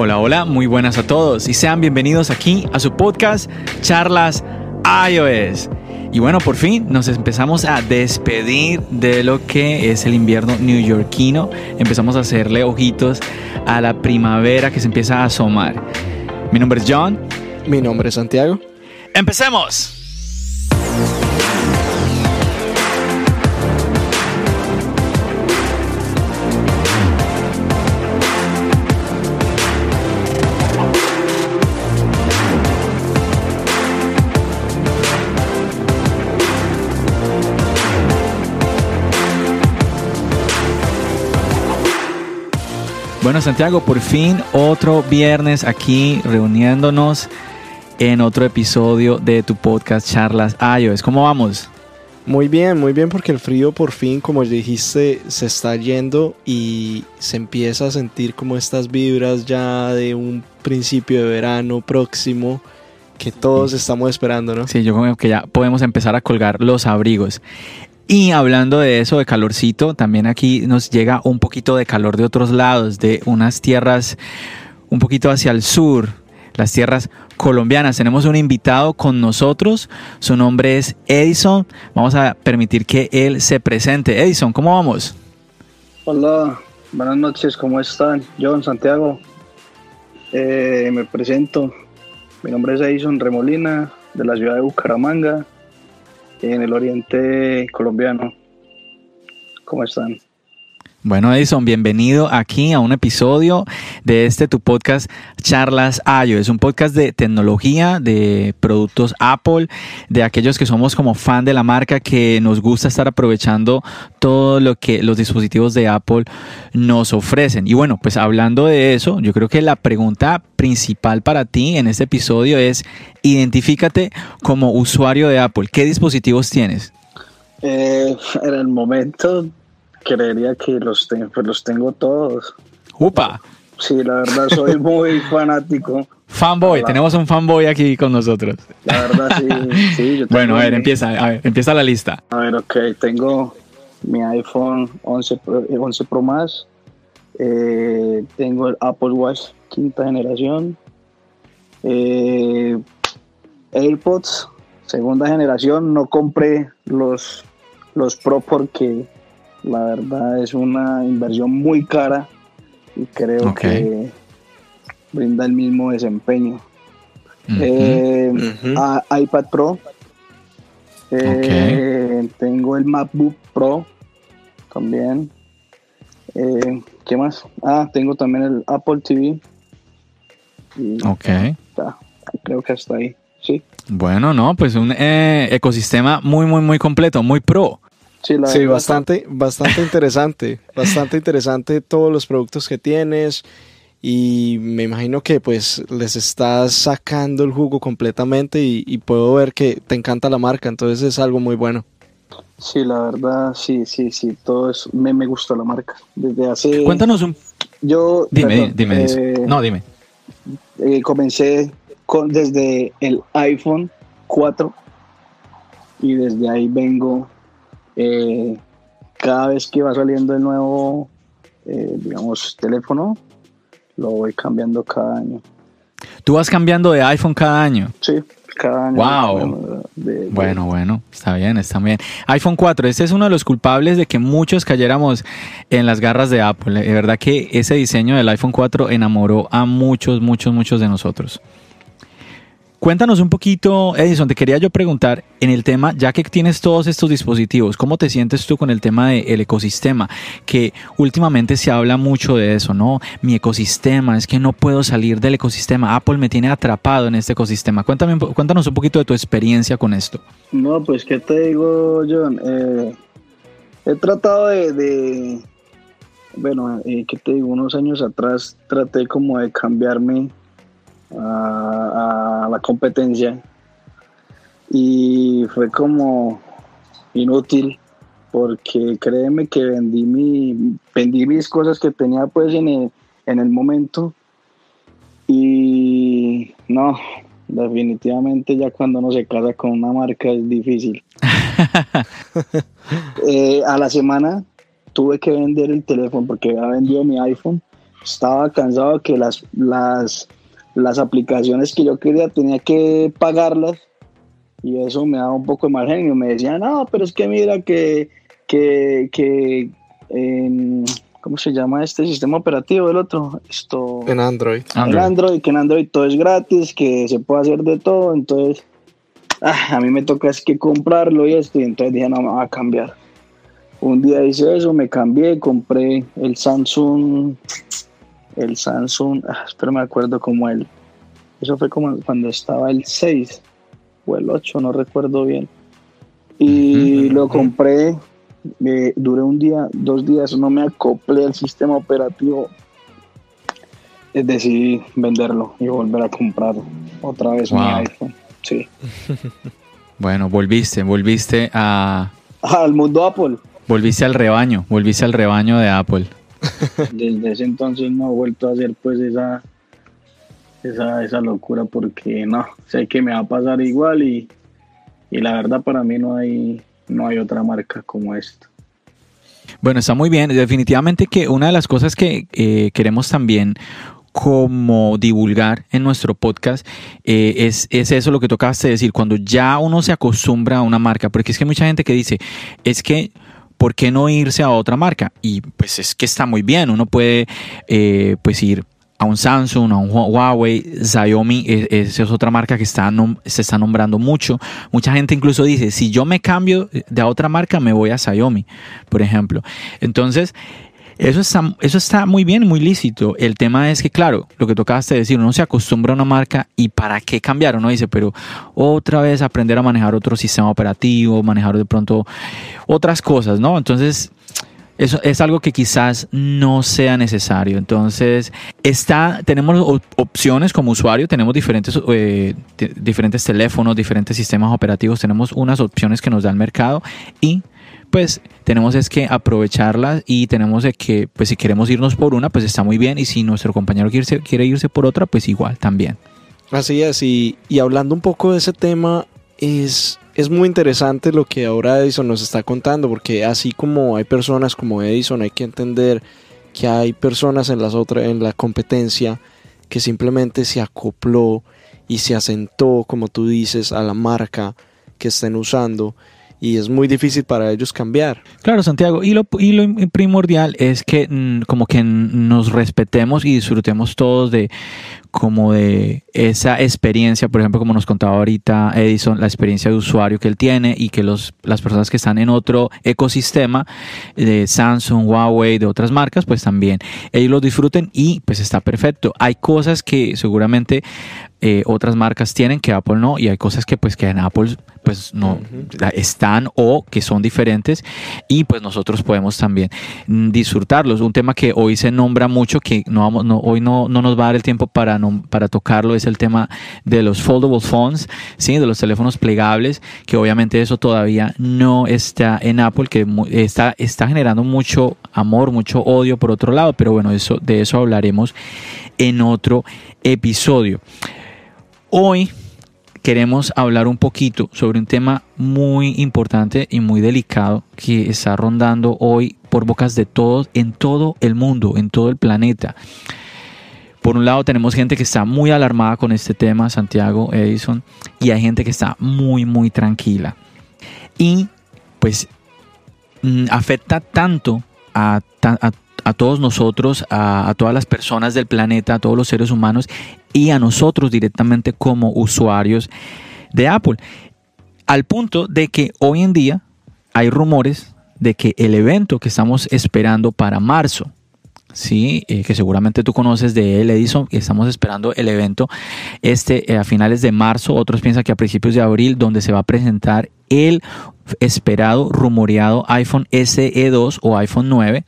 Hola, hola, muy buenas a todos y sean bienvenidos aquí a su podcast Charlas iOS. Y bueno, por fin nos empezamos a despedir de lo que es el invierno newyorkino. Empezamos a hacerle ojitos a la primavera que se empieza a asomar. Mi nombre es John. Mi nombre es Santiago. ¡Empecemos! Bueno, Santiago, por fin otro viernes aquí reuniéndonos en otro episodio de tu podcast Charlas iOS. ¿Cómo vamos? Muy bien, muy bien porque el frío por fin, como dijiste, se está yendo y se empieza a sentir como estas vibras ya de un principio de verano próximo que todos estamos esperando, ¿no? Sí, yo creo que ya podemos empezar a colgar los abrigos. Y hablando de eso, de calorcito, también aquí nos llega un poquito de calor de otros lados, de unas tierras un poquito hacia el sur, las tierras colombianas. Tenemos un invitado con nosotros, su nombre es Edison. Vamos a permitir que él se presente. Edison, ¿cómo vamos? Hola, buenas noches, ¿cómo están? John Santiago, eh, me presento. Mi nombre es Edison Remolina, de la ciudad de Bucaramanga en el oriente colombiano. ¿Cómo están? Bueno, Edison, bienvenido aquí a un episodio de este tu podcast Charlas Ayo. Es un podcast de tecnología, de productos Apple, de aquellos que somos como fan de la marca, que nos gusta estar aprovechando todo lo que los dispositivos de Apple nos ofrecen. Y bueno, pues hablando de eso, yo creo que la pregunta principal para ti en este episodio es, identifícate como usuario de Apple. ¿Qué dispositivos tienes? Eh, en el momento creería que los, tengo, pues los tengo todos. ¡Upa! Sí, la verdad soy muy fanático. Fanboy, tenemos un fanboy aquí con nosotros. La verdad, sí. sí bueno, a ver, empieza, a ver, empieza la lista. A ver, ok, tengo mi iPhone 11 Pro, 11 Pro Más, eh, tengo el Apple Watch quinta generación, eh, AirPods segunda generación, no compré los, los Pro porque la verdad es una inversión muy cara y creo que brinda el mismo desempeño. Eh, iPad Pro. Eh, tengo el MacBook Pro también. Eh, ¿Qué más? Ah, tengo también el Apple TV. ok. creo que hasta ahí. Sí. Bueno, no, pues un ecosistema muy, muy, muy completo, muy pro. Sí, bastante, bastante interesante, bastante interesante todos los productos que tienes y me imagino que pues les estás sacando el jugo completamente y, puedo ver que te encanta la marca, entonces es algo muy bueno. Sí, la verdad, sí, sí, sí, todo es, me, me gusta la marca. Desde hace... Cuéntanos un... Yo... Dime, dime, eh, no, dime. Eh, comencé con, desde el iPhone 4 y desde ahí vengo eh, cada vez que va saliendo el nuevo, eh, digamos, teléfono, lo voy cambiando cada año. ¿Tú vas cambiando de iPhone cada año? Sí, cada año. Wow. Bueno, bueno, está bien, está bien. iPhone 4, este es uno de los culpables de que muchos cayéramos en las garras de Apple. De verdad que ese diseño del iPhone 4 enamoró a muchos, muchos, muchos de nosotros. Cuéntanos un poquito, Edison, te quería yo preguntar en el tema, ya que tienes todos estos dispositivos, ¿cómo te sientes tú con el tema del ecosistema? Que últimamente se habla mucho de eso, ¿no? Mi ecosistema, es que no puedo salir del ecosistema, Apple me tiene atrapado en este ecosistema. Cuéntame, cuéntanos un poquito de tu experiencia con esto. No, pues, ¿qué te digo, John? Eh, he tratado de, bueno, eh, ¿qué te digo? Unos años atrás traté como de cambiarme a, la competencia. Y fue como inútil porque créeme que vendí mi vendí mis cosas que tenía pues en el, en el momento. Y no definitivamente ya cuando uno se casa con una marca es difícil. Eh, a la semana tuve que vender el teléfono porque había vendido mi iPhone. Estaba cansado que las, las, las aplicaciones que yo quería tenía que pagarlas y eso me daba un poco de mal genio. Me decían, no, pero es que mira que, que, que ¿cómo se llama este sistema operativo del otro? Esto, en Android. En Android, que en Android todo es gratis, que se puede hacer de todo, entonces ah, a mí me toca es que comprarlo y esto, y entonces dije, no, me va a cambiar. Un día hice eso, me cambié, compré el Samsung, el Samsung, ah, espero me acuerdo como el, eso fue como cuando estaba el 6 o el 8, no recuerdo bien. Y lo compré, eh, duré un día, dos días, no me acoplé al sistema operativo. Eh, decidí venderlo y volver a comprar otra vez mi iPhone. Sí. bueno, volviste, volviste a... Al mundo Apple. Volviste al rebaño, volviste al rebaño de Apple. Desde ese entonces no he vuelto a hacer pues esa, esa, esa locura porque no, sé que me va a pasar igual y, y la verdad para mí no hay, no hay otra marca como esta. Bueno, está muy bien. Definitivamente que una de las cosas que eh, queremos también como divulgar en nuestro podcast eh, es, es, eso lo que tocaste decir, cuando ya uno se acostumbra a una marca, porque es que mucha gente que dice, es que ¿por qué no irse a otra marca? Y pues es que está muy bien, uno puede eh, pues ir a un Samsung, a un Huawei, Xiaomi, e, esa es otra marca que está, se está nombrando mucho. Mucha gente incluso dice, si yo me cambio de otra marca, me voy a Xiaomi, por ejemplo. Entonces, eso está, eso está muy bien, muy lícito. El tema es que, claro, lo que tocaste decir, uno se acostumbra a una marca y para qué cambiar. Uno dice, pero otra vez aprender a manejar otro sistema operativo, manejar de pronto otras cosas, ¿no? Entonces, eso es algo que quizás no sea necesario. Entonces, está, tenemos opciones como usuario, tenemos diferentes, eh, diferentes teléfonos, diferentes sistemas operativos, tenemos unas opciones que nos da el mercado y pues tenemos es que aprovecharlas y tenemos que, pues si queremos irnos por una, pues está muy bien y si nuestro compañero quiere irse, quiere irse por otra, pues igual también. Así es, y, y hablando un poco de ese tema, es, es muy interesante lo que ahora Edison nos está contando, porque así como hay personas como Edison, hay que entender que hay personas en, las otras, en la competencia que simplemente se acopló y se asentó, como tú dices, a la marca que estén usando y es muy difícil para ellos cambiar. Claro, Santiago, y lo, y lo primordial es que mm, como que nos respetemos y disfrutemos todos de como de esa experiencia, por ejemplo, como nos contaba ahorita Edison, la experiencia de usuario que él tiene y que los, las personas que están en otro ecosistema de Samsung, Huawei, de otras marcas, pues también ellos lo disfruten y pues está perfecto. Hay cosas que seguramente eh, otras marcas tienen que Apple no y hay cosas que pues que en Apple pues no están o que son diferentes y pues nosotros podemos también disfrutarlos. Un tema que hoy se nombra mucho que no vamos, no, hoy no, no nos va a dar el tiempo para, no, para tocarlo es el tema de los foldable phones, ¿sí? de los teléfonos plegables, que obviamente eso todavía no está en Apple, que está, está generando mucho amor, mucho odio por otro lado, pero bueno, eso, de eso hablaremos en otro episodio. Hoy queremos hablar un poquito sobre un tema muy importante y muy delicado que está rondando hoy por bocas de todos en todo el mundo, en todo el planeta. Por un lado tenemos gente que está muy alarmada con este tema, Santiago Edison, y hay gente que está muy, muy tranquila. Y pues mm, afecta tanto a, todos nosotros, a, todas las personas del planeta, a todos los seres humanos y a nosotros directamente como usuarios de Apple. Al punto de que hoy en día hay rumores de que el evento que estamos esperando para marzo, sí, eh, que seguramente tú conoces de él, Edison, que estamos esperando el evento este eh, a finales de marzo, otros piensan que a principios de abril, donde se va a presentar el esperado, rumoreado iPhone SE2 o iPhone 9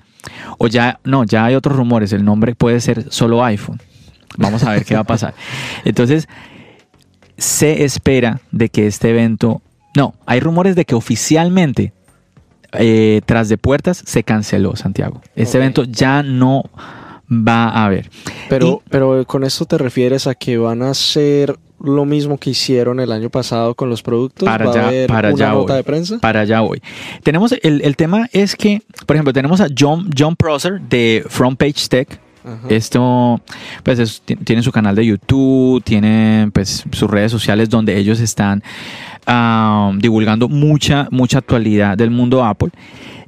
o ya, no, ya hay otros rumores, el nombre puede ser solo iPhone. Vamos a ver qué va a pasar. Entonces, se espera de que este evento, no, hay rumores de que oficialmente, eh, tras de puertas, se canceló Santiago. Este evento ya no va a haber. Pero, pero con esto te refieres a que van a ser lo mismo que hicieron el año pasado con los productos? Para allá, para una nota de prensa? Para allá hoy. Tenemos el, el, tema es que, por ejemplo, tenemos a John, John Prosser de Front Page Tech, Esto, pues tiene su canal de YouTube, tiene pues sus redes sociales donde ellos están divulgando mucha, mucha actualidad del mundo Apple.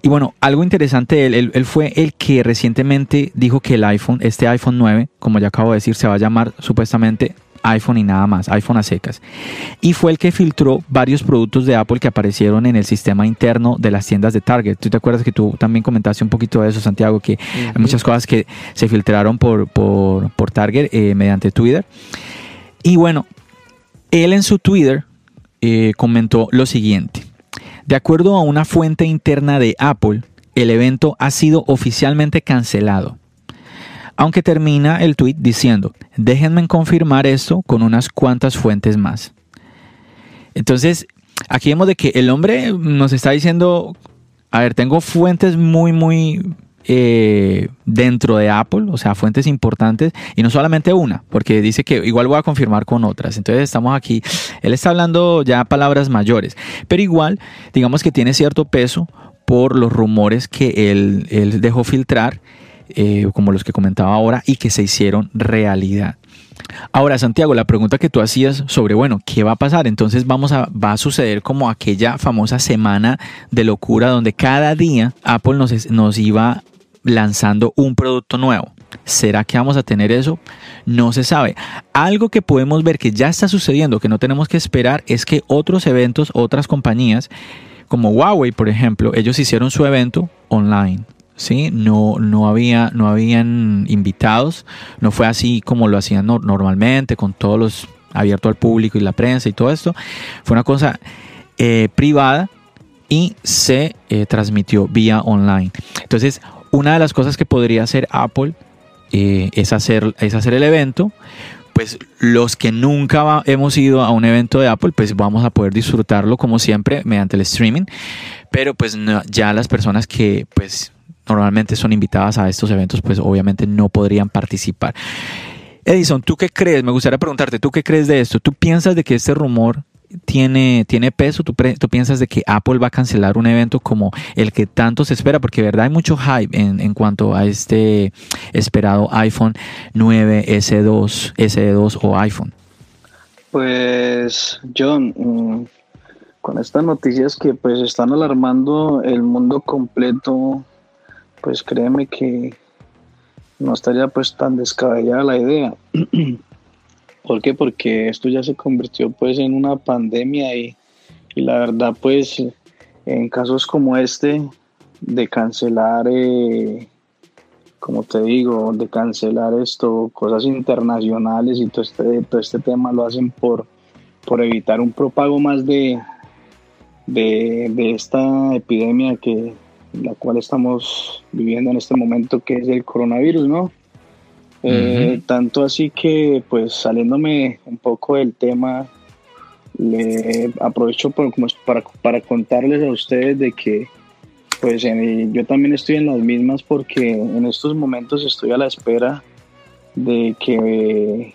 Y bueno, algo interesante, él, él, fue el que recientemente dijo que el iPhone, este iPhone 9, como ya acabo de decir, se va a llamar supuestamente iPhone y nada más, iPhone a secas. Y fue el que filtró varios productos de Apple que aparecieron en el sistema interno de las tiendas de Target. ¿Tú te acuerdas que tú también comentaste un poquito de eso, Santiago? Que hay muchas cosas que se filtraron por, por, Target eh, mediante Twitter. Y bueno, él en su Twitter eh, comentó lo siguiente. De acuerdo a una fuente interna de Apple, el evento ha sido oficialmente cancelado. Aunque termina el tweet diciendo, déjenme confirmar esto con unas cuantas fuentes más. Entonces, aquí vemos de que el hombre nos está diciendo, a ver, tengo fuentes muy, muy eh, dentro de Apple, o sea, fuentes importantes, y no solamente una, porque dice que igual voy a confirmar con otras. Entonces estamos aquí, él está hablando ya palabras mayores, pero igual, digamos que tiene cierto peso por los rumores que él dejó filtrar, eh, como los que comentaba ahora, y que se hicieron realidad. Ahora, Santiago, la pregunta que tú hacías sobre, bueno, ¿qué va a pasar? Entonces vamos a, va a suceder como aquella famosa semana de locura donde cada día Apple nos, nos iba lanzando un producto nuevo. ¿Será que vamos a tener eso? No se sabe. Algo que podemos ver que ya está sucediendo, que no tenemos que esperar, es que otros eventos, otras compañías, como Huawei, por ejemplo, ellos hicieron su evento online. ¿Sí? No, no, había, no habían invitados, no fue así como lo hacían normalmente, con todos los abierto al público y la prensa y todo esto. Fue una cosa eh, privada y se eh, transmitió vía online. Entonces, una de las cosas que podría hacer Apple eh, es, hacer, es hacer el evento. Pues los que nunca hemos ido a un evento de Apple, pues vamos a poder disfrutarlo como siempre mediante el streaming. Pero pues ya las personas que pues normalmente son invitadas a estos eventos, pues obviamente no podrían participar. Edison, ¿tú qué crees? Me gustaría preguntarte, ¿tú qué crees de esto? ¿Tú piensas de que este rumor tiene, tiene peso? ¿Tú, ¿Tú, piensas de que Apple va a cancelar un evento como el que tanto se espera? Porque verdad hay mucho hype en, en cuanto a este esperado iPhone 9, S2, S2 o iPhone. Pues John, mm, con estas noticias que pues están alarmando el mundo completo, pues créeme que no estaría pues tan descabellada la idea. ¿Por qué? Porque esto ya se convirtió pues en una pandemia y, la verdad pues en casos como este de cancelar, eh, como te digo, de cancelar esto, cosas internacionales y todo este, todo este tema lo hacen por, por evitar un propago más de, de, de esta epidemia que la cual estamos viviendo en este momento que es el coronavirus, ¿no? Eh, tanto así que, pues saliéndome un poco del tema, le aprovecho para, para contarles a ustedes de que, pues yo también estoy en las mismas porque en estos momentos estoy a la espera de que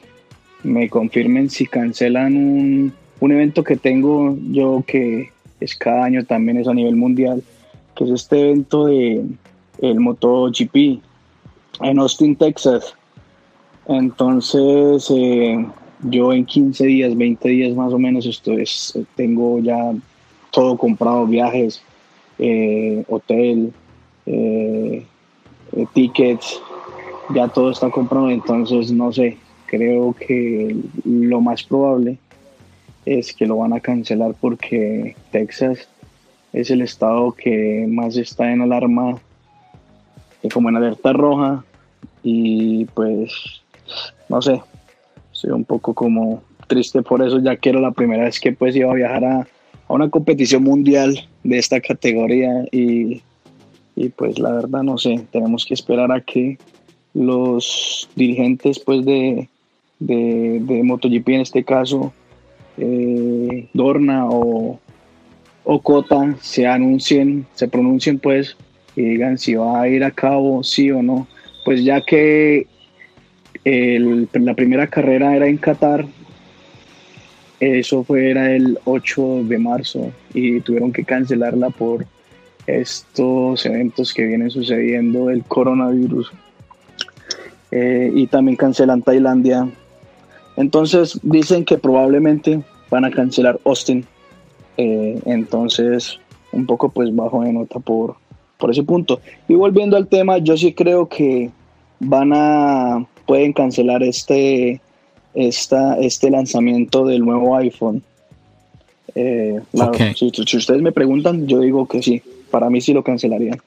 me confirmen si cancelan un, un evento que tengo yo que es cada año también es a nivel mundial, que es este evento de el MotoGP en Austin, Texas. Entonces, eh, yo en 15 días, 20 días más o menos, estoy, tengo ya todo comprado, viajes, eh, hotel, eh, tickets, ya todo está comprado, entonces no sé, creo que lo más probable es que lo van a cancelar porque Texas es el estado que más está en alarma, como en alerta roja, y pues no sé, estoy un poco como triste por eso, ya que era la primera vez que pues iba a viajar a, una competición mundial de esta categoría y, pues la verdad no sé, tenemos que esperar a que los dirigentes pues de, de, MotoGP en este caso, eh, Dorna o, o Cota se anuncien, se pronuncien pues y digan si va a ir a cabo sí o no, pues ya que la primera carrera era en Qatar. Eso fue era el 8 de marzo y tuvieron que cancelarla por estos eventos que vienen sucediendo el coronavirus. eh, y también cancelan Tailandia. Entonces dicen que probablemente van a cancelar Austin. Eh, entonces, un poco pues bajo de nota por, por ese punto. Y volviendo al tema, yo sí creo que van a, pueden cancelar este, esta, este lanzamiento del nuevo iPhone. Eh, si, ustedes me preguntan, yo digo que sí, para mí sí lo cancelarían.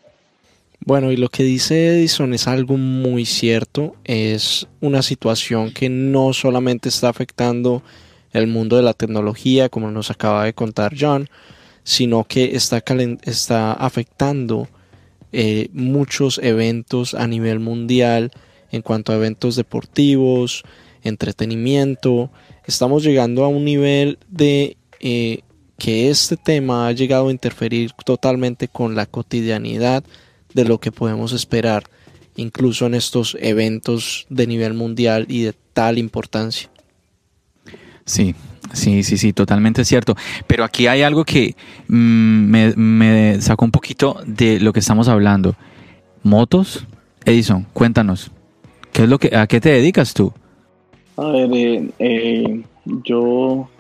Bueno, y lo que dice Edison es algo muy cierto, es una situación que no solamente está afectando el mundo de la tecnología, como nos acaba de contar John, sino que está, está afectando eh, muchos eventos a nivel mundial en cuanto a eventos deportivos, entretenimiento. Estamos llegando a un nivel de eh, que este tema ha llegado a interferir totalmente con la cotidianidad de lo que podemos esperar, incluso en estos eventos de nivel mundial y de tal importancia. Sí, sí, sí, sí, totalmente cierto. Pero aquí hay algo que mm, me, sacó un poquito de lo que estamos hablando. Motos, Edison, cuéntanos, ¿qué es lo que, ¿a qué te dedicas tú? A ver, eh, eh, yo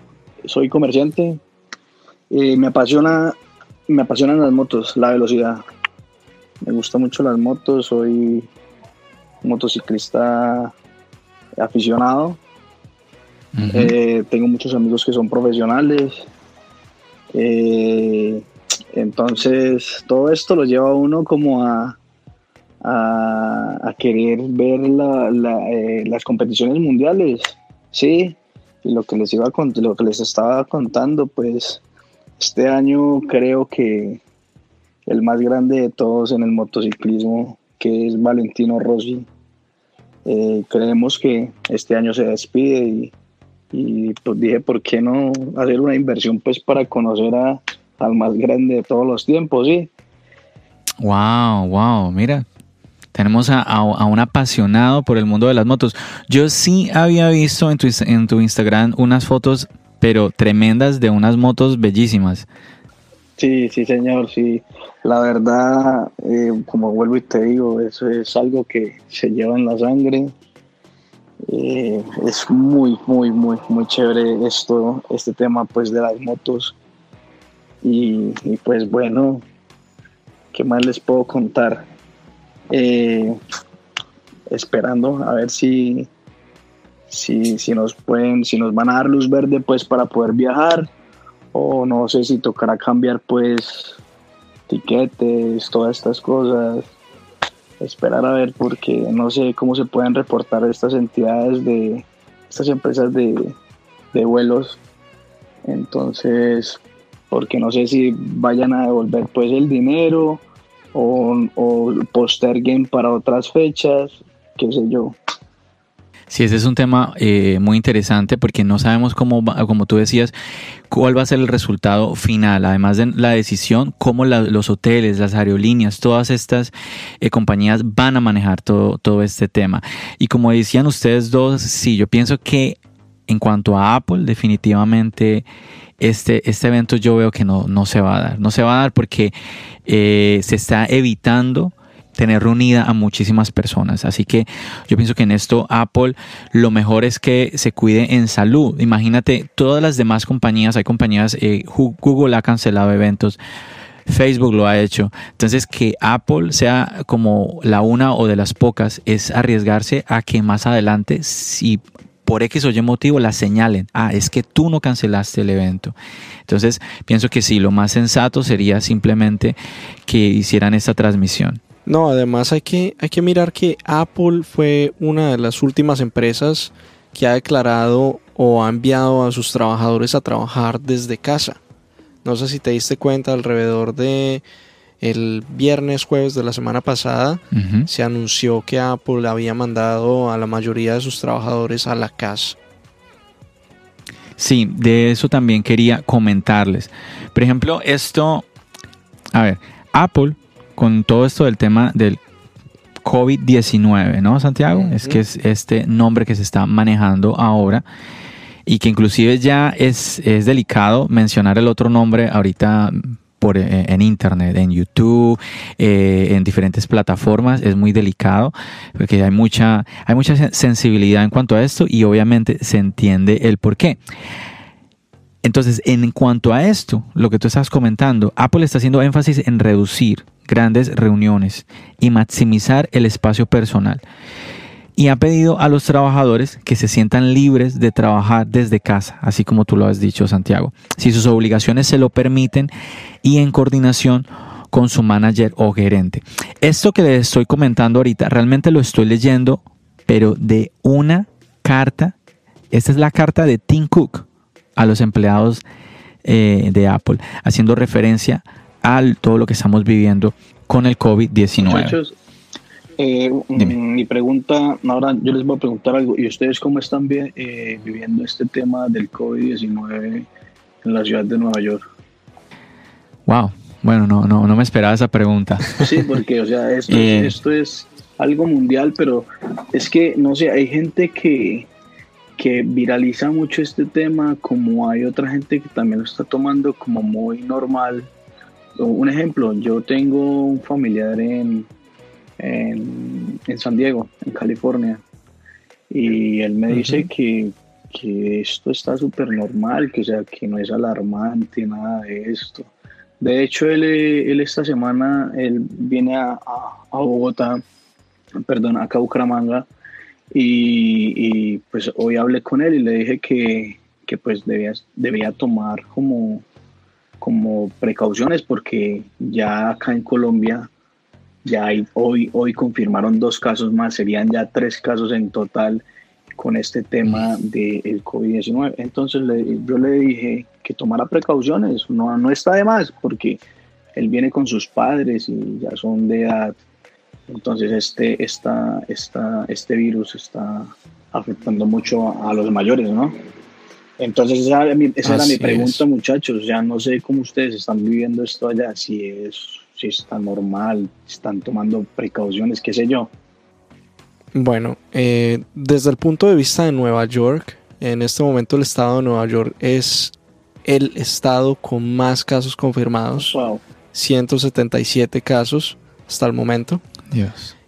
soy comerciante, y me apasiona, me apasionan las motos, la velocidad. Me gustan mucho las motos, soy motociclista aficionado eh, tengo muchos amigos que son profesionales. Eh, entonces, todo esto lo lleva a uno como a, a, querer ver eh, las competiciones mundiales. Sí, y lo que les iba lo que les estaba contando, pues este año creo que el más grande de todos en el motociclismo, que es Valentino Rossi, creemos que este año se despide y y pues dije, ¿por qué no hacer una inversión pues para conocer a, al más grande de todos los tiempos, sí? Wow, wow, mira, tenemos a, un apasionado por el mundo de las motos. Yo sí había visto en tu, en tu Instagram unas fotos, pero tremendas, de unas motos bellísimas. Sí, sí, señor, sí. La verdad, eh, como vuelvo y te digo, eso es algo que se lleva en la sangre. Eh, es muy, muy, muy, muy chévere esto, este tema pues de las motos. Y, pues bueno, ¿qué más les puedo contar? Eh, esperando a ver si, si, si nos pueden, si nos van a dar luz verde pues para poder viajar o no sé si tocará cambiar pues tiquetes, todas estas cosas esperar a ver porque no sé cómo se pueden reportar estas entidades de estas empresas de, vuelos. Entonces porque no sé si vayan a devolver pues el dinero o, o posterguen para otras fechas qué sé yo Sí, ese es un tema eh, muy interesante porque no sabemos cómo, como tú decías, cuál va a ser el resultado final. Además de la decisión, cómo los hoteles, las aerolíneas, todas estas eh, compañías van a manejar todo, todo este tema. Y como decían ustedes dos, sí, yo pienso que en cuanto a Apple, definitivamente este, este evento yo veo que no, no se va a dar. No se va a dar porque eh, se está evitando tener reunida a muchísimas personas. Así que yo pienso que en esto Apple lo mejor es que se cuide en salud. Imagínate, todas las demás compañías, hay compañías, eh, Google ha cancelado eventos. Facebook lo ha hecho. Entonces, que Apple sea como la una o de las pocas es arriesgarse a que más adelante, si por X o Y motivo la señalen. Ah, es que tú no cancelaste el evento. Entonces, pienso que sí, lo más sensato sería simplemente que hicieran esta transmisión. No, además hay que, hay que mirar que Apple fue una de las últimas empresas que ha declarado o ha enviado a sus trabajadores a trabajar desde casa. No sé si te diste cuenta alrededor de el viernes, jueves de la semana pasada, se anunció que Apple había mandado a la mayoría de sus trabajadores a la casa. Sí, de eso también quería comentarles. Por ejemplo, esto, a ver, Apple con todo esto del tema del COVID-19, ¿no, Santiago? Es que es este nombre que se está manejando ahora y que inclusive ya es, es delicado mencionar el otro nombre ahorita por, eh, en Internet, en YouTube, eh, en diferentes plataformas. Es muy delicado porque hay mucha, hay mucha sensibilidad en cuanto a esto y obviamente se entiende el por qué. Entonces, en cuanto a esto, lo que tú estás comentando, Apple está haciendo énfasis en reducir grandes reuniones y maximizar el espacio personal. Y ha pedido a los trabajadores que se sientan libres de trabajar desde casa, así como tú lo has dicho, Santiago, si sus obligaciones se lo permiten y en coordinación con su manager o gerente. Esto que les estoy comentando ahorita, realmente lo estoy leyendo, pero de una carta. Esta es la carta de Tim Cook a los empleados eh, de Apple, haciendo referencia a todo lo que estamos viviendo con el COVID-19. Eh, mi pregunta, ahora yo les voy a preguntar algo, ¿y ustedes cómo están eh, viviendo este tema del COVID-19 en la ciudad de Nueva York? Wow, bueno, no, no, no me esperaba esa pregunta. Sí, porque, o sea, esto, esto es algo mundial, pero es que, no sé, hay gente que, que viraliza mucho este tema, como hay otra gente que también lo está tomando como muy normal. Un ejemplo, yo tengo un familiar en, en, San Diego, en California, y él me dice que, que, esto está súper normal, que, sea, que no es alarmante, nada de esto. De hecho, él, él esta semana él viene a, a, a Bogotá, perdón, acá a Bucaramanga, y, pues hoy hablé con él y le dije que, pues debía, debía tomar como, como precauciones porque ya acá en Colombia ya hay, hoy, hoy confirmaron dos casos más, serían ya tres casos en total con este tema del COVID-19. Entonces yo le dije que tomara precauciones, no, no está de más porque él viene con sus padres y ya son de edad entonces este, esta, esta, este virus está afectando mucho a, los mayores, ¿no? Entonces esa, era mi, esa era mi pregunta, muchachos. Ya no sé cómo ustedes están viviendo esto allá, si es, si está normal, están tomando precauciones, qué sé yo. Bueno, eh, desde el punto de vista de Nueva York, en este momento el estado de Nueva York es el estado con más casos confirmados. Wow. 177 casos hasta el momento.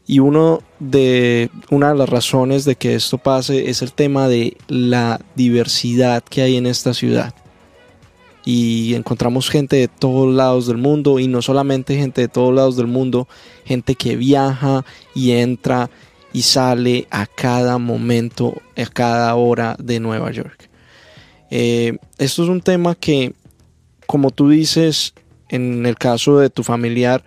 Y uno de, una de las razones de que esto pase es el tema de la diversidad que hay en esta ciudad. Y encontramos gente de todos lados del mundo y no solamente gente de todos lados del mundo, gente que viaja y entra y sale a cada momento, a cada hora de Nueva York. Eh, esto es un tema que, como tú dices, en el caso de tu familiar,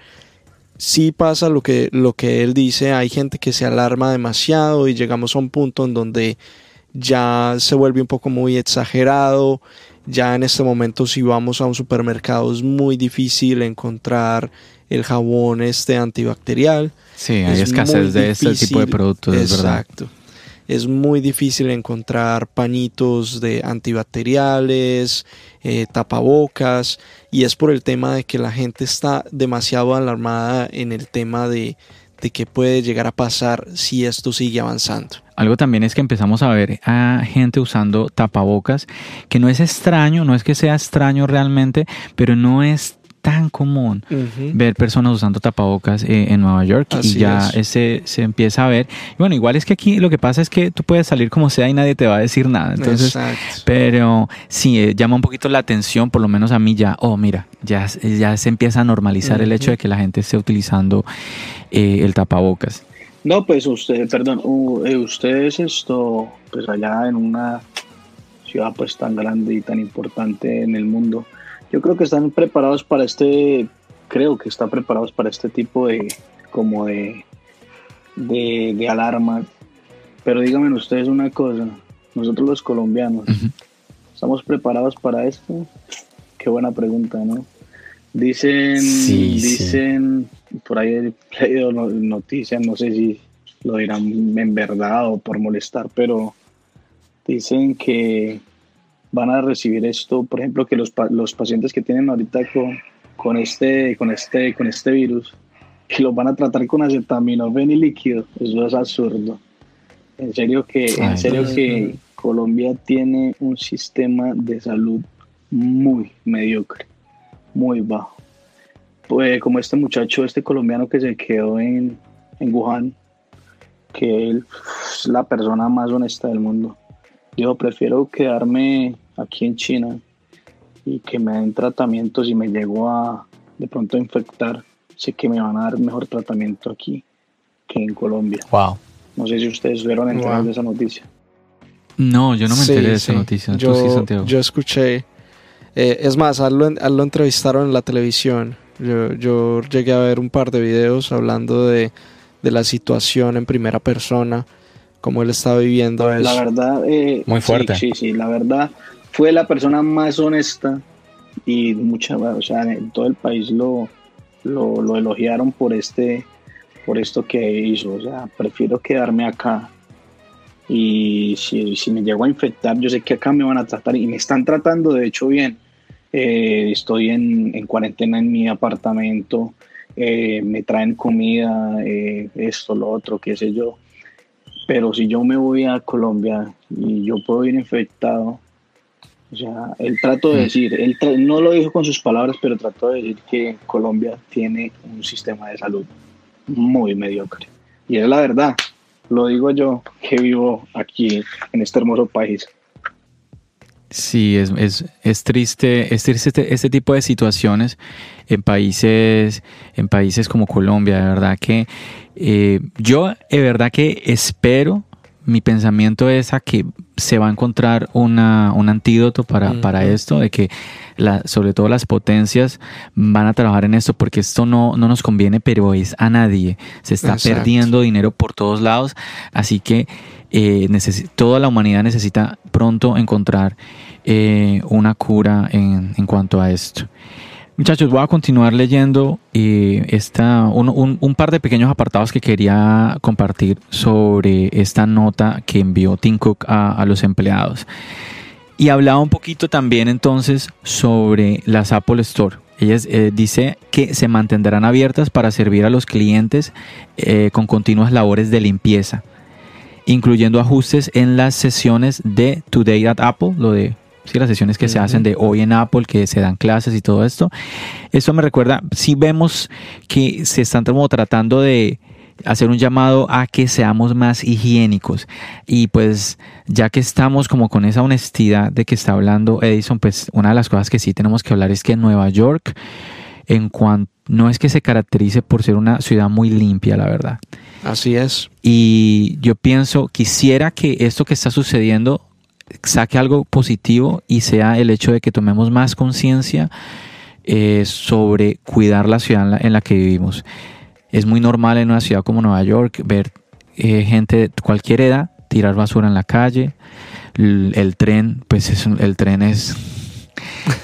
sí pasa lo que, lo que él dice, hay gente que se alarma demasiado y llegamos a un punto en donde ya se vuelve un poco muy exagerado, ya en este momento si vamos a un supermercado es muy difícil encontrar el jabón este antibacterial. Sí, hay escasez de este tipo de productos, exacto. Es muy difícil encontrar pañitos de antibacteriales, eh, tapabocas, y es por el tema de que la gente está demasiado alarmada en el tema de, de qué puede llegar a pasar si esto sigue avanzando. Algo también es que empezamos a ver a gente usando tapabocas, que no es extraño, no es que sea extraño realmente, pero no es tan común ver personas usando tapabocas eh, en Nueva York y ya ese se empieza a ver. bueno, igual es que aquí lo que pasa es que tú puedes salir como sea y nadie te va a decir nada. Entonces, pero sí, eh, llama un poquito la atención, por lo menos a mí ya, oh, mira, ya, ya se empieza a normalizar el hecho de que la gente esté utilizando eh, el tapabocas. No, pues usted, perdón, ustedes esto, pues allá en una ciudad pues tan grande y tan importante en el mundo, yo creo que están preparados para este, creo que están preparados para este tipo de, como de, de, alarma. Pero díganme ustedes una cosa, nosotros los colombianos, ¿estamos preparados para esto? Qué buena pregunta, ¿no? Dicen, dicen, por ahí he leído noticias, no sé si lo dirán en verdad o por molestar, pero dicen que van a recibir esto, por ejemplo, que los, los pacientes que tienen ahorita con, con, este, con, este, con este virus, que los van a tratar con acetaminofén y líquido, eso es absurdo. En serio que, en serio que Colombia tiene un sistema de salud muy mediocre, muy bajo. pues, como este muchacho, este colombiano que se quedó en, en Wuhan, que él es la persona más honesta del mundo. Yo prefiero quedarme aquí en China y que me den tratamiento si me llego a de pronto a infectar. Sé que me van a dar mejor tratamiento aquí que en Colombia. Wow. No sé si ustedes vieron de esa noticia. No, yo no me enteré de esa noticia. Yo, yo escuché. Eh, es más, a lo, lo, entrevistaron en la televisión. Yo, yo llegué a ver un par de videos hablando de, de la situación en primera persona, cómo él estaba viviendo La verdad, eh, muy fuerte. Sí, sí, la verdad fue la persona más honesta y mucha, o sea, en todo el país lo, lo, lo elogiaron por este, por esto que hizo. O sea, prefiero quedarme acá y si, si, me llego a infectar, yo sé que acá me van a tratar y me están tratando de hecho bien. Eh, estoy en, en, cuarentena en mi apartamento, eh, me traen comida, eh, esto, lo otro, qué sé yo. Pero si yo me voy a Colombia y yo puedo ir infectado, o sea, él trató de mm. decir, él no lo dijo con sus palabras, pero trató de decir que Colombia tiene un sistema de salud muy mediocre. Y es la verdad, lo digo yo que vivo aquí en este hermoso país. Sí, es, es, es, triste, es triste este, este, tipo de situaciones en países, en países como Colombia, de verdad que eh, yo de verdad que espero mi pensamiento es a que se va a encontrar una, un antídoto para, para esto, de que la, sobre todo las potencias van a trabajar en esto, porque esto no, no nos conviene, pero es a nadie. Se está perdiendo dinero por todos lados, así que eh, toda la humanidad necesita pronto encontrar eh, una cura en, en cuanto a esto. Muchachos, voy a continuar leyendo eh, esta, un, par de pequeños apartados que quería compartir sobre esta nota que envió Tim Cook a, los empleados. Y hablaba un poquito también entonces sobre las Apple Store. Ella eh, dice que se mantendrán abiertas para servir a los clientes eh, con continuas labores de limpieza, incluyendo ajustes en las sesiones de Today at Apple, lo de ¿sí? las sesiones que se hacen de hoy en Apple, que se dan clases y todo esto. Esto me recuerda, si vemos que se están como tratando de hacer un llamado a que seamos más higiénicos y pues ya que estamos como con esa honestidad de que está hablando Edison, pues una de las cosas que sí tenemos que hablar es que Nueva York en cuanto no es que se caracterice por ser una ciudad muy limpia, la verdad. Así es. Y yo pienso, quisiera que esto que está sucediendo saque algo positivo y sea el hecho de que tomemos más conciencia eh, sobre cuidar la ciudad en la, que vivimos. Es muy normal en una ciudad como Nueva York ver eh, gente de cualquier edad tirar basura en la calle. El, tren, pues es, el tren es...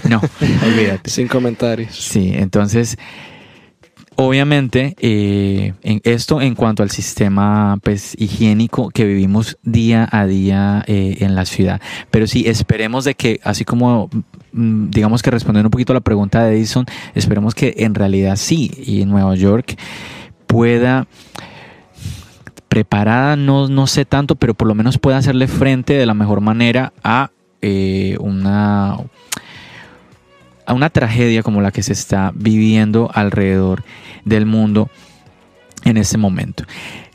No, olvídate. Sin comentarios. Sí, entonces Obviamente, eh, en esto en cuanto al sistema pues, higiénico que vivimos día a día eh, en la ciudad. Pero sí, esperemos de que, así como mm, digamos que respondiendo un poquito a la pregunta de Edison, esperemos que en realidad sí, y Nueva York pueda preparada, no, no sé tanto, pero por lo menos pueda hacerle frente de la mejor manera a eh, una a una tragedia como la que se está viviendo alrededor del mundo en este momento.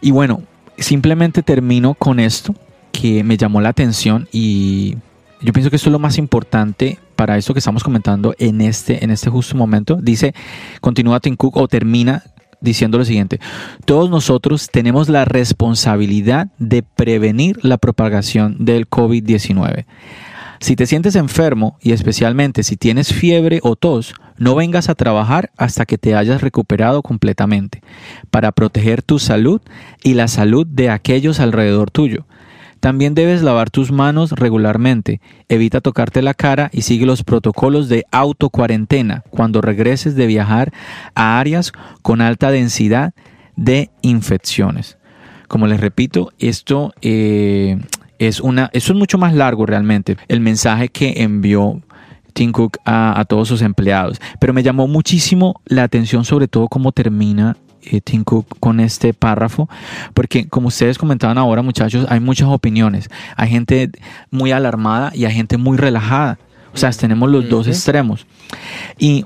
Y bueno, simplemente termino con esto que me llamó la atención y yo pienso que esto es lo más importante para esto que estamos comentando en este, en este justo momento. Dice, continúa Tim Cook o termina diciendo lo siguiente, todos nosotros tenemos la responsabilidad de prevenir la propagación del COVID-19. Si te sientes enfermo y especialmente si tienes fiebre o tos, no vengas a trabajar hasta que te hayas recuperado completamente, para proteger tu salud y la salud de aquellos alrededor tuyo. También debes lavar tus manos regularmente, evita tocarte la cara y sigue los protocolos de autocuarentena cuando regreses de viajar a áreas con alta densidad de infecciones. Como les repito, esto eh, es una, eso es mucho más largo realmente, el mensaje que envió Tim Cook a, todos sus empleados. Pero me llamó muchísimo la atención sobre todo cómo termina eh, Tim Cook con este párrafo, porque como ustedes comentaban ahora muchachos, hay muchas opiniones. Hay gente muy alarmada y hay gente muy relajada. O sea, tenemos los dos extremos. Y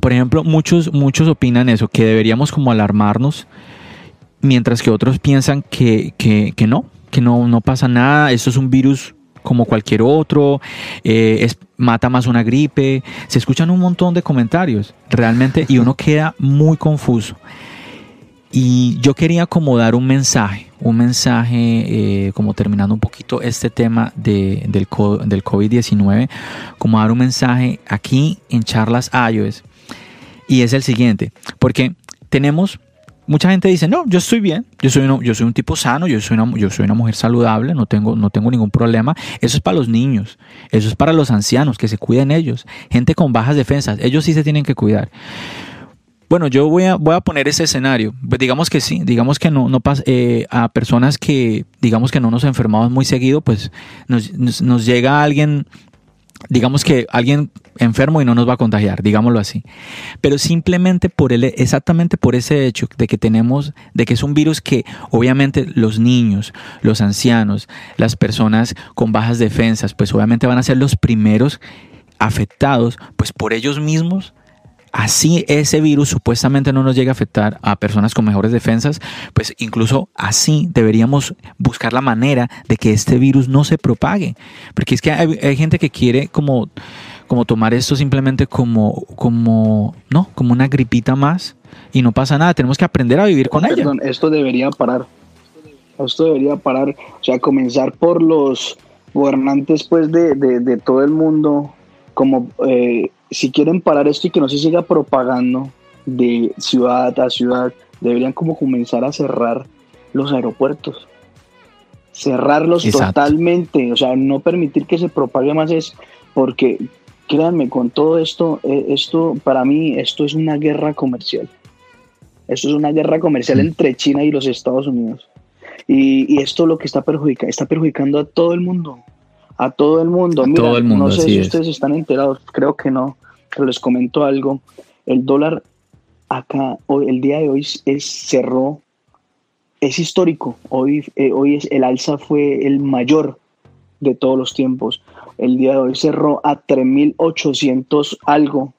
por ejemplo, muchos, muchos opinan eso, que deberíamos como alarmarnos, mientras que otros piensan que, que, no, que no, no pasa nada, esto es un virus como cualquier otro, eh, es, mata más una gripe, se escuchan un montón de comentarios realmente y uno queda muy confuso. Y yo quería como dar un mensaje, un mensaje, eh, como terminando un poquito este tema de, del, del COVID-19, como dar un mensaje aquí en Charlas iOS. Y es el siguiente, porque tenemos, mucha gente dice, no, yo estoy bien, yo soy, yo soy un tipo sano, yo soy, una, yo soy una mujer saludable, no tengo, no tengo ningún problema. Eso es para los niños, eso es para los ancianos, que se cuiden ellos, gente con bajas defensas, ellos sí se tienen que cuidar. Bueno, yo voy a, voy a poner ese escenario. Pues digamos que sí, digamos que no, no pasa, eh, a personas que, digamos que no nos enfermamos muy seguido, pues nos, nos, llega alguien, digamos que alguien enfermo y no nos va a contagiar, digámoslo así. Pero simplemente por el, exactamente por ese hecho de que tenemos, de que es un virus que obviamente los niños, los ancianos, las personas con bajas defensas, pues obviamente van a ser los primeros afectados, pues por ellos mismos así ese virus supuestamente no nos llegue a afectar a personas con mejores defensas, pues incluso así deberíamos buscar la manera de que este virus no se propague. Porque es que hay, gente que quiere como, como tomar esto simplemente como, como, no, como una gripita más y no pasa nada. Tenemos que aprender a vivir con ella. Esto debería parar. Esto debería parar. O sea, comenzar por los gobernantes pues de, de, todo el mundo como eh, si quieren parar esto y que no se siga propagando de ciudad a ciudad, deberían como comenzar a cerrar los aeropuertos. Cerrarlos totalmente, o sea, no permitir que se propague más es porque, créanme, con todo esto, eh, esto para mí, esto es una guerra comercial. Esto es una guerra comercial entre China y los Estados Unidos. Y, y esto lo que está perjudicando, está perjudicando a todo el mundo a todo el mundo. Mira, no sé si ustedes están enterados, creo que no, pero les comento algo. El dólar acá, hoy, el día de hoy es, cerró, es histórico. Hoy, eh, hoy es, el alza fue el mayor de todos los tiempos. El día de hoy cerró a 3.800 algo.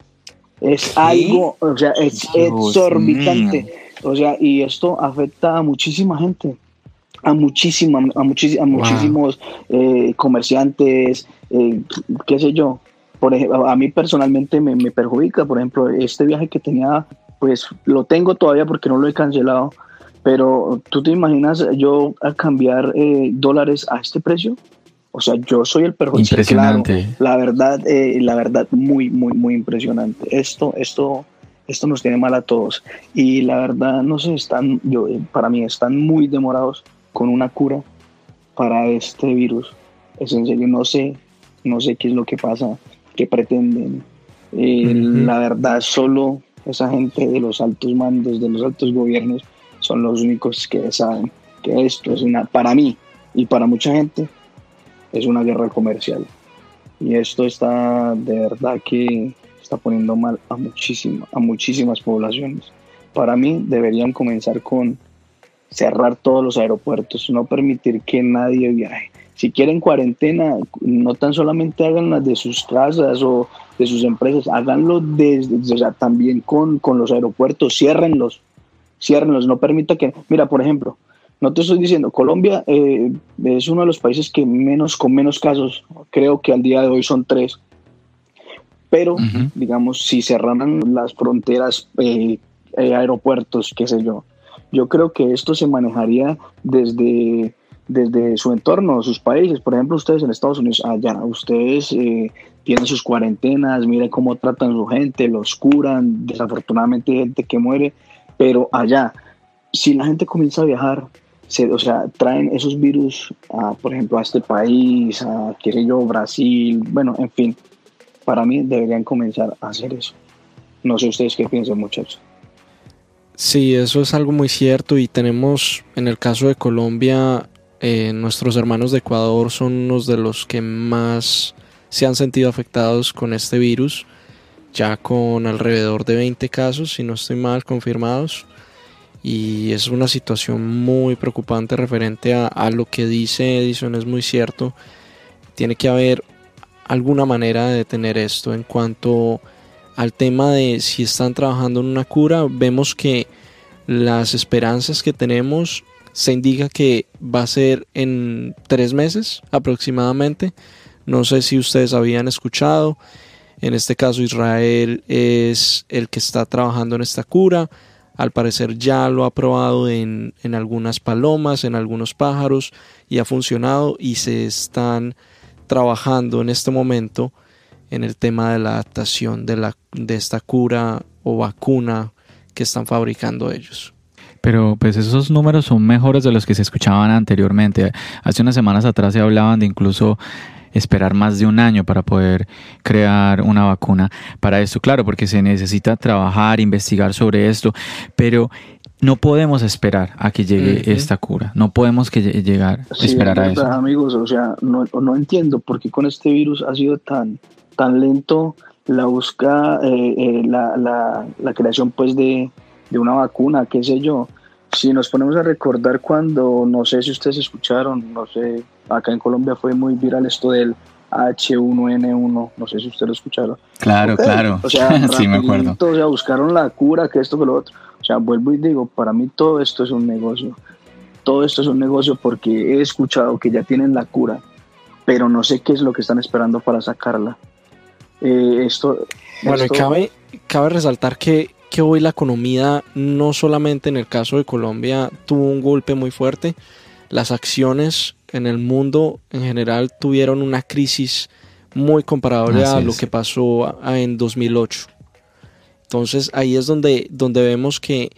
Es algo, o sea, es exorbitante. O sea, y esto afecta a muchísima gente a, muchísima, a, muchísimos eh, comerciantes, eh, qué sé yo. Por ejemplo, a mí personalmente me, me, perjudica, por ejemplo, este viaje que tenía, pues lo tengo todavía porque no lo he cancelado, pero tú te imaginas yo a cambiar eh, dólares a este precio? O sea, yo soy el perjudicado. Impresionante. la verdad, la verdad, muy, muy, muy impresionante. Esto, esto, esto nos tiene mal a todos. Y la verdad, no sé, están, yo, para mí están muy demorados con una cura para este virus. Es en serio, no sé, no sé qué es lo que pasa, qué pretenden. Eh, la verdad, solo esa gente de los altos mandos, de los altos gobiernos, son los únicos que saben que esto es una, para mí y para mucha gente, es una guerra comercial. Y esto está de verdad que está poniendo mal a, muchísimas a muchísimas poblaciones. Para mí deberían comenzar con cerrar todos los aeropuertos, no permitir que nadie viaje. Si quieren cuarentena, no tan solamente hagan las de sus casas o de sus empresas, háganlo desde, o sea, también con, con los aeropuertos, ciérrenlos, ciérrenlos, no permita que, mira, por ejemplo, no te estoy diciendo, Colombia eh, es uno de los países que menos, con menos casos, creo que al día de hoy son tres, pero digamos, si cerraran las fronteras, eh, eh, aeropuertos, qué sé yo, yo creo que esto se manejaría desde, desde su entorno, sus países. Por ejemplo, ustedes en Estados Unidos, allá, ustedes eh, tienen sus cuarentenas, miren cómo tratan a su gente, los curan, desafortunadamente hay gente que muere, pero allá, si la gente comienza a viajar, o sea, traen esos virus, a, por ejemplo, a este país, a, qué sé yo, Brasil, bueno, en fin, para mí deberían comenzar a hacer eso. No sé ustedes qué piensan, muchachos. Sí, eso es algo muy cierto y tenemos en el caso de Colombia, eh, nuestros hermanos de Ecuador son unos de los que más se han sentido afectados con este virus, ya con alrededor de 20 casos, si no estoy mal, confirmados. Y es una situación muy preocupante referente a, a lo que dice Edison, es muy cierto. Tiene que haber alguna manera de detener esto en cuanto al tema de si están trabajando en una cura, vemos que las esperanzas que tenemos se indica que va a ser en tres meses aproximadamente. No sé si ustedes habían escuchado. En este caso Israel es el que está trabajando en esta cura. Al parecer ya lo ha probado en, en algunas palomas, en algunos pájaros y ha funcionado y se están trabajando en este momento en el tema de la adaptación de, la, de esta cura o vacuna que están fabricando ellos. Pero pues esos números son mejores de los que se escuchaban anteriormente. Hace unas semanas atrás se hablaban de incluso esperar más de un año para poder crear una vacuna para esto. Claro, porque se necesita trabajar, investigar sobre esto, pero no podemos esperar a que llegue esta cura. No podemos que llegar a esperar a eso. Amigos, o sea, no, no entiendo por qué con este virus ha sido tan, tan lento la busca, eh, eh, la, la, la, creación pues de, de una vacuna, qué sé yo. Si nos ponemos a recordar cuando, no sé si ustedes escucharon, no sé, acá en Colombia fue muy viral esto del H1N1, no sé si ustedes lo escucharon. Claro, claro. O sea, sí me acuerdo. O sea, buscaron la cura, que esto, que lo otro. O sea, vuelvo y digo, para mí todo esto es un negocio. Todo esto es un negocio porque he escuchado que ya tienen la cura, pero no sé qué es lo que están esperando para sacarla. Eh, esto, bueno, cabe, cabe resaltar que que hoy la economía, no solamente en el caso de Colombia, tuvo un golpe muy fuerte, las acciones en el mundo en general tuvieron una crisis muy comparable a lo que pasó en 2008. Entonces ahí es donde, donde vemos que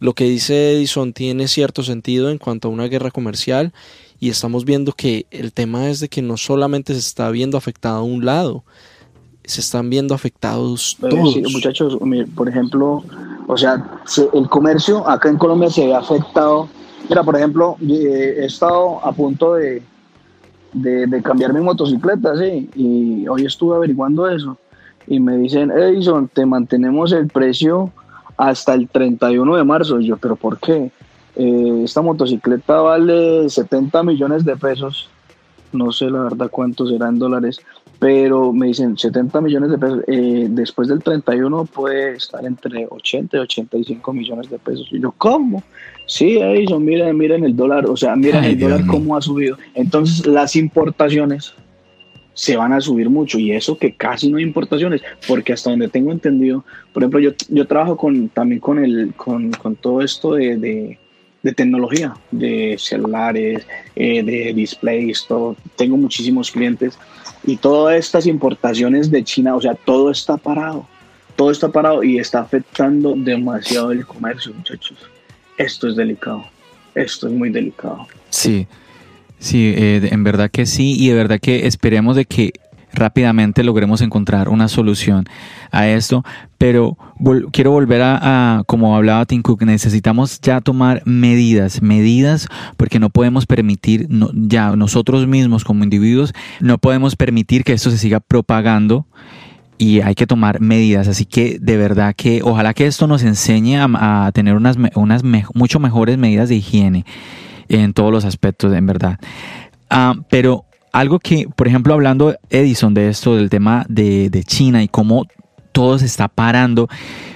lo que dice Edison tiene cierto sentido en cuanto a una guerra comercial y estamos viendo que el tema es de que no solamente se está viendo afectado a un lado, se están viendo afectados todos. muchachos, por ejemplo, o sea, el comercio acá en Colombia se ve afectado. Mira, por ejemplo, he estado a punto de, de, cambiar mi motocicleta, sí, y hoy estuve averiguando eso. Y me dicen, Edison, te mantenemos el precio hasta el 31 de marzo. Y yo, ¿pero por qué? Eh, esta motocicleta vale 70 millones de pesos. No sé la verdad cuántos serán dólares, pero me dicen 70 millones de pesos, eh, después del 31 puede estar entre 80 y 85 millones de pesos. Y yo, ¿cómo? Sí, eso, miren, miren el dólar, o sea, miren el dólar cómo ha subido. Entonces las importaciones se van a subir mucho y eso que casi no hay importaciones, porque hasta donde tengo entendido, por ejemplo, yo, yo trabajo con, también con, el, con, con todo esto de, de de tecnología, de celulares, eh, de displays, todo. Tengo muchísimos clientes y todas estas importaciones de China, o sea, todo está parado, todo está parado y está afectando demasiado el comercio, muchachos. Esto es delicado, esto es muy delicado. Sí, sí, eh, en verdad que sí y de verdad que esperemos de que rápidamente logremos encontrar una solución a esto, pero quiero volver a, como hablaba Tim Cook, necesitamos ya tomar medidas, medidas, porque no podemos permitir, ya nosotros mismos como individuos, no podemos permitir que esto se siga propagando y hay que tomar medidas. Así que de verdad que ojalá que esto nos enseñe a, tener unas, unas mucho mejores medidas de higiene en todos los aspectos, en verdad. Ah, pero algo que, por ejemplo, hablando Edison de esto, del tema de, China y cómo todo se está parando,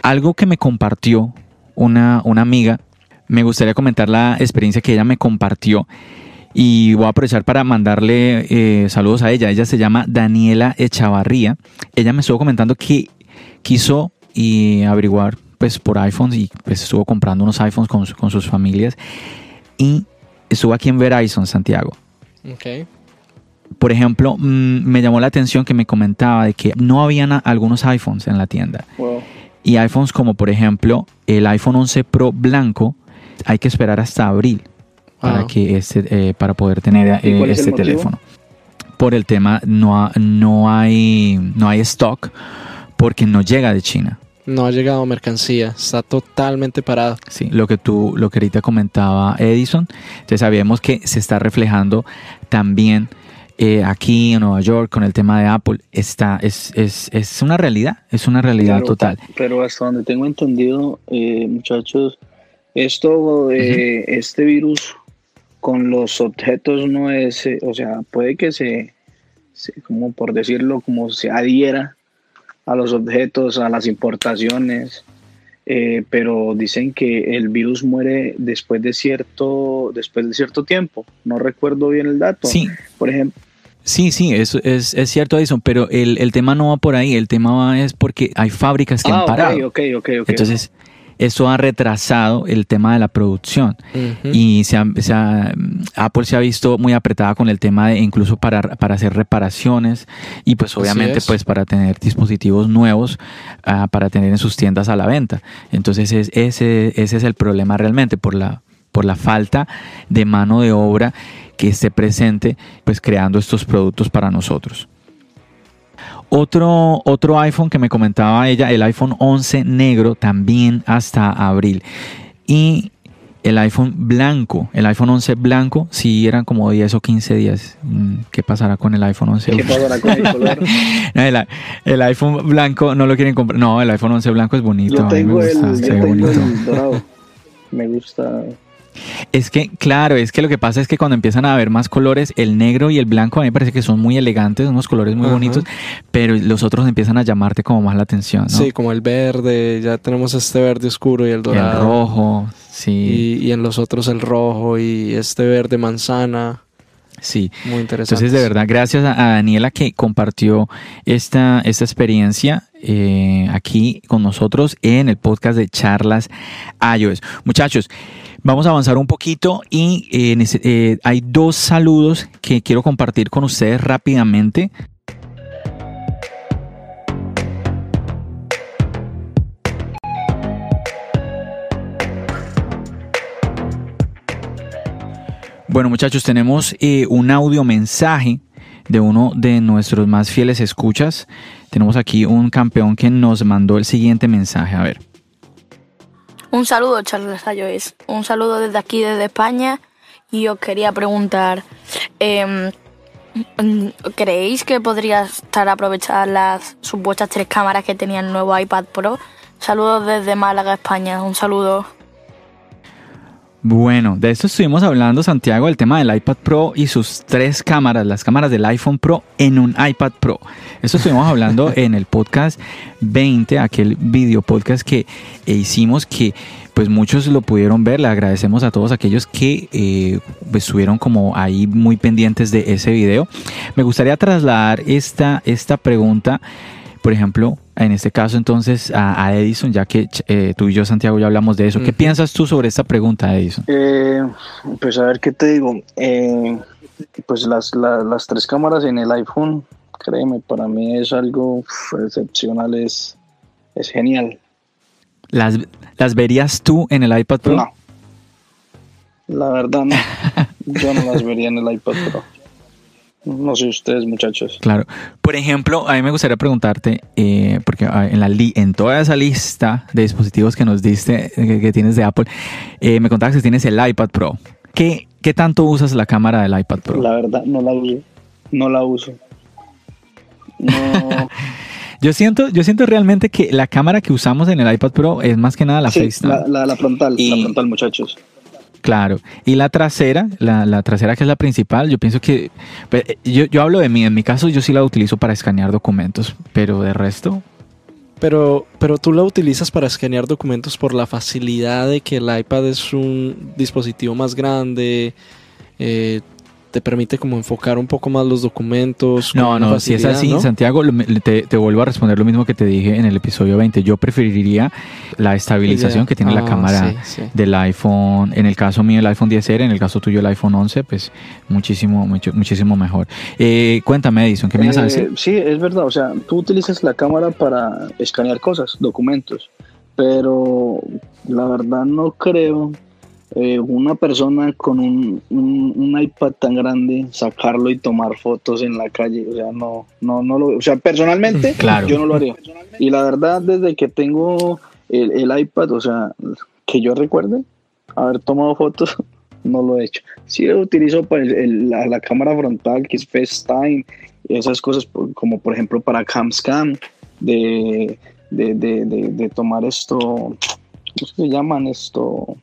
algo que me compartió una, una amiga, me gustaría comentar la experiencia que ella me compartió y voy a aprovechar para mandarle eh, saludos a ella. Ella se llama Daniela Echavarría. Ella me estuvo comentando que quiso y averiguar pues por iPhones y pues estuvo comprando unos iPhones con, con sus familias y estuvo aquí en Verizon, Santiago. Okay por ejemplo, mm, me llamó la atención que me comentaba de que no habían algunos iPhones en la tienda. Y iPhones como por ejemplo el iPhone 11 Pro blanco, hay que esperar hasta abril para, que este, eh, para poder tener eh, este teléfono. Por el tema no, no, hay, no hay stock porque no llega de China. No ha llegado mercancía, está totalmente parado. Sí, lo que tú, lo que ahorita comentaba Edison, entonces sabíamos que se está reflejando también eh, aquí en Nueva York con el tema de Apple está es, es, es una realidad, es una realidad total. Pero hasta donde tengo entendido, eh, muchachos, esto, eh, este virus con los objetos no es, o sea, puede que se, como por decirlo, como se adhiera a los objetos, a las importaciones, eh, pero dicen que el virus muere después de cierto, después de cierto tiempo. No recuerdo bien el dato. Sí. Por ejemplo. Sí, sí, eso es, es cierto, Edison, pero el, el, tema no va por ahí, el tema va es porque hay fábricas que ah, han parado. Okay, okay, okay, Entonces, eso ha retrasado el tema de la producción y se Apple se ha visto muy apretada con el tema de incluso para, para hacer reparaciones y pues obviamente pues para tener dispositivos nuevos uh, para tener en sus tiendas a la venta. Entonces es, ese, ese es el problema realmente por la, por la falta de mano de obra que esté presente pues creando estos productos para nosotros. Otro, otro iPhone que me comentaba ella, el iPhone 11 negro, también hasta abril. Y el iPhone blanco, el iPhone 11 blanco, sí eran como 10 o 15 días. Mm, ¿Qué pasará con el iPhone 11? ¿Qué pasará con el color? el, el, iPhone blanco no lo quieren comprar. No, el iPhone 11 blanco es bonito. Yo tengo, me gusta, el, yo tengo el dorado. Me gusta. Es que, claro, es que lo que pasa es que cuando empiezan a haber más colores, el negro y el blanco a mí me parece que son muy elegantes, unos colores muy bonitos, pero los otros empiezan a llamarte como más la atención, ¿no? Sí, como el verde, ya tenemos este verde oscuro y el dorado. El rojo, sí. Y, en los otros el rojo y este verde manzana. Sí. Muy interesante. Entonces, de verdad, gracias a Daniela que compartió esta, esta experiencia eh, aquí con nosotros en el podcast de Charlas iOS. Muchachos, Vamos a avanzar un poquito y eh, eh, hay dos saludos que quiero compartir con ustedes rápidamente. Bueno muchachos, tenemos eh, un audio mensaje de uno de nuestros más fieles escuchas. Tenemos aquí un campeón que nos mandó el siguiente mensaje. A ver. Un saludo, Charles Ayoes. Un saludo desde aquí, desde España. Y os quería preguntar, eh, ¿creéis que podría estar aprovechar las supuestas tres cámaras que tenía el nuevo iPad Pro? Saludos desde Málaga, España. Un saludo. Bueno, de esto estuvimos hablando, Santiago, el tema del iPad Pro y sus tres cámaras, las cámaras del iPhone Pro en un iPad Pro. Esto estuvimos hablando en el podcast 20, aquel video podcast que hicimos que pues muchos lo pudieron ver. Le agradecemos a todos aquellos que eh, pues, estuvieron como ahí muy pendientes de ese video. Me gustaría trasladar esta, esta pregunta por ejemplo, en este caso entonces a, Edison, ya que eh, tú y yo, Santiago, ya hablamos de eso. ¿Qué piensas tú sobre esta pregunta, Edison? Eh, pues a ver qué te digo. Eh, pues las, las, tres cámaras en el iPhone, créeme, para mí es algo excepcional, es, es genial. ¿Las, ¿Las verías tú en el iPad Pro? No. La verdad no. yo no las vería en el iPad Pro. No sé ustedes, muchachos. Claro. Por ejemplo, a mí me gustaría preguntarte, eh, porque ah, en, la en toda esa lista de dispositivos que nos diste, eh, que, tienes de Apple, eh, me contabas que tienes el iPad Pro. ¿Qué, ¿Qué tanto usas la cámara del iPad Pro? La verdad, no la uso. No la uso. No. yo siento, yo siento realmente que la cámara que usamos en el iPad Pro es más que nada la sí, FaceTime. La, la, frontal, la frontal, muchachos. Claro. Y la trasera, la, trasera que es la principal, yo pienso que. Pues, yo, yo hablo de mí, en mi caso yo sí la utilizo para escanear documentos, pero de resto. Pero, pero tú la utilizas para escanear documentos por la facilidad de que el iPad es un dispositivo más grande. Eh, te permite como enfocar un poco más los documentos. No, no, si es así, Santiago, te, vuelvo a responder lo mismo que te dije en el episodio 20. Yo preferiría la estabilización que tiene la ah, cámara del iPhone, en el caso mío el iPhone 10R, en el caso tuyo el iPhone 11, pues muchísimo, mucho, muchísimo mejor. Eh, cuéntame, Edison, ¿qué me ibas a decir? Eh, sí, es verdad, o sea, tú utilizas la cámara para escanear cosas, documentos, pero la verdad no creo eh, una persona con un, un, iPad tan grande sacarlo y tomar fotos en la calle, o sea, no, no, no lo, o sea, personalmente yo no lo haría. Y la verdad, desde que tengo el, iPad, o sea, que yo recuerde haber tomado fotos, no lo he hecho. Sí lo utilizo para la, cámara frontal, que es FaceTime, esas cosas como por ejemplo para CamScam, de, de, de, de, tomar esto, ¿cómo se llaman esto?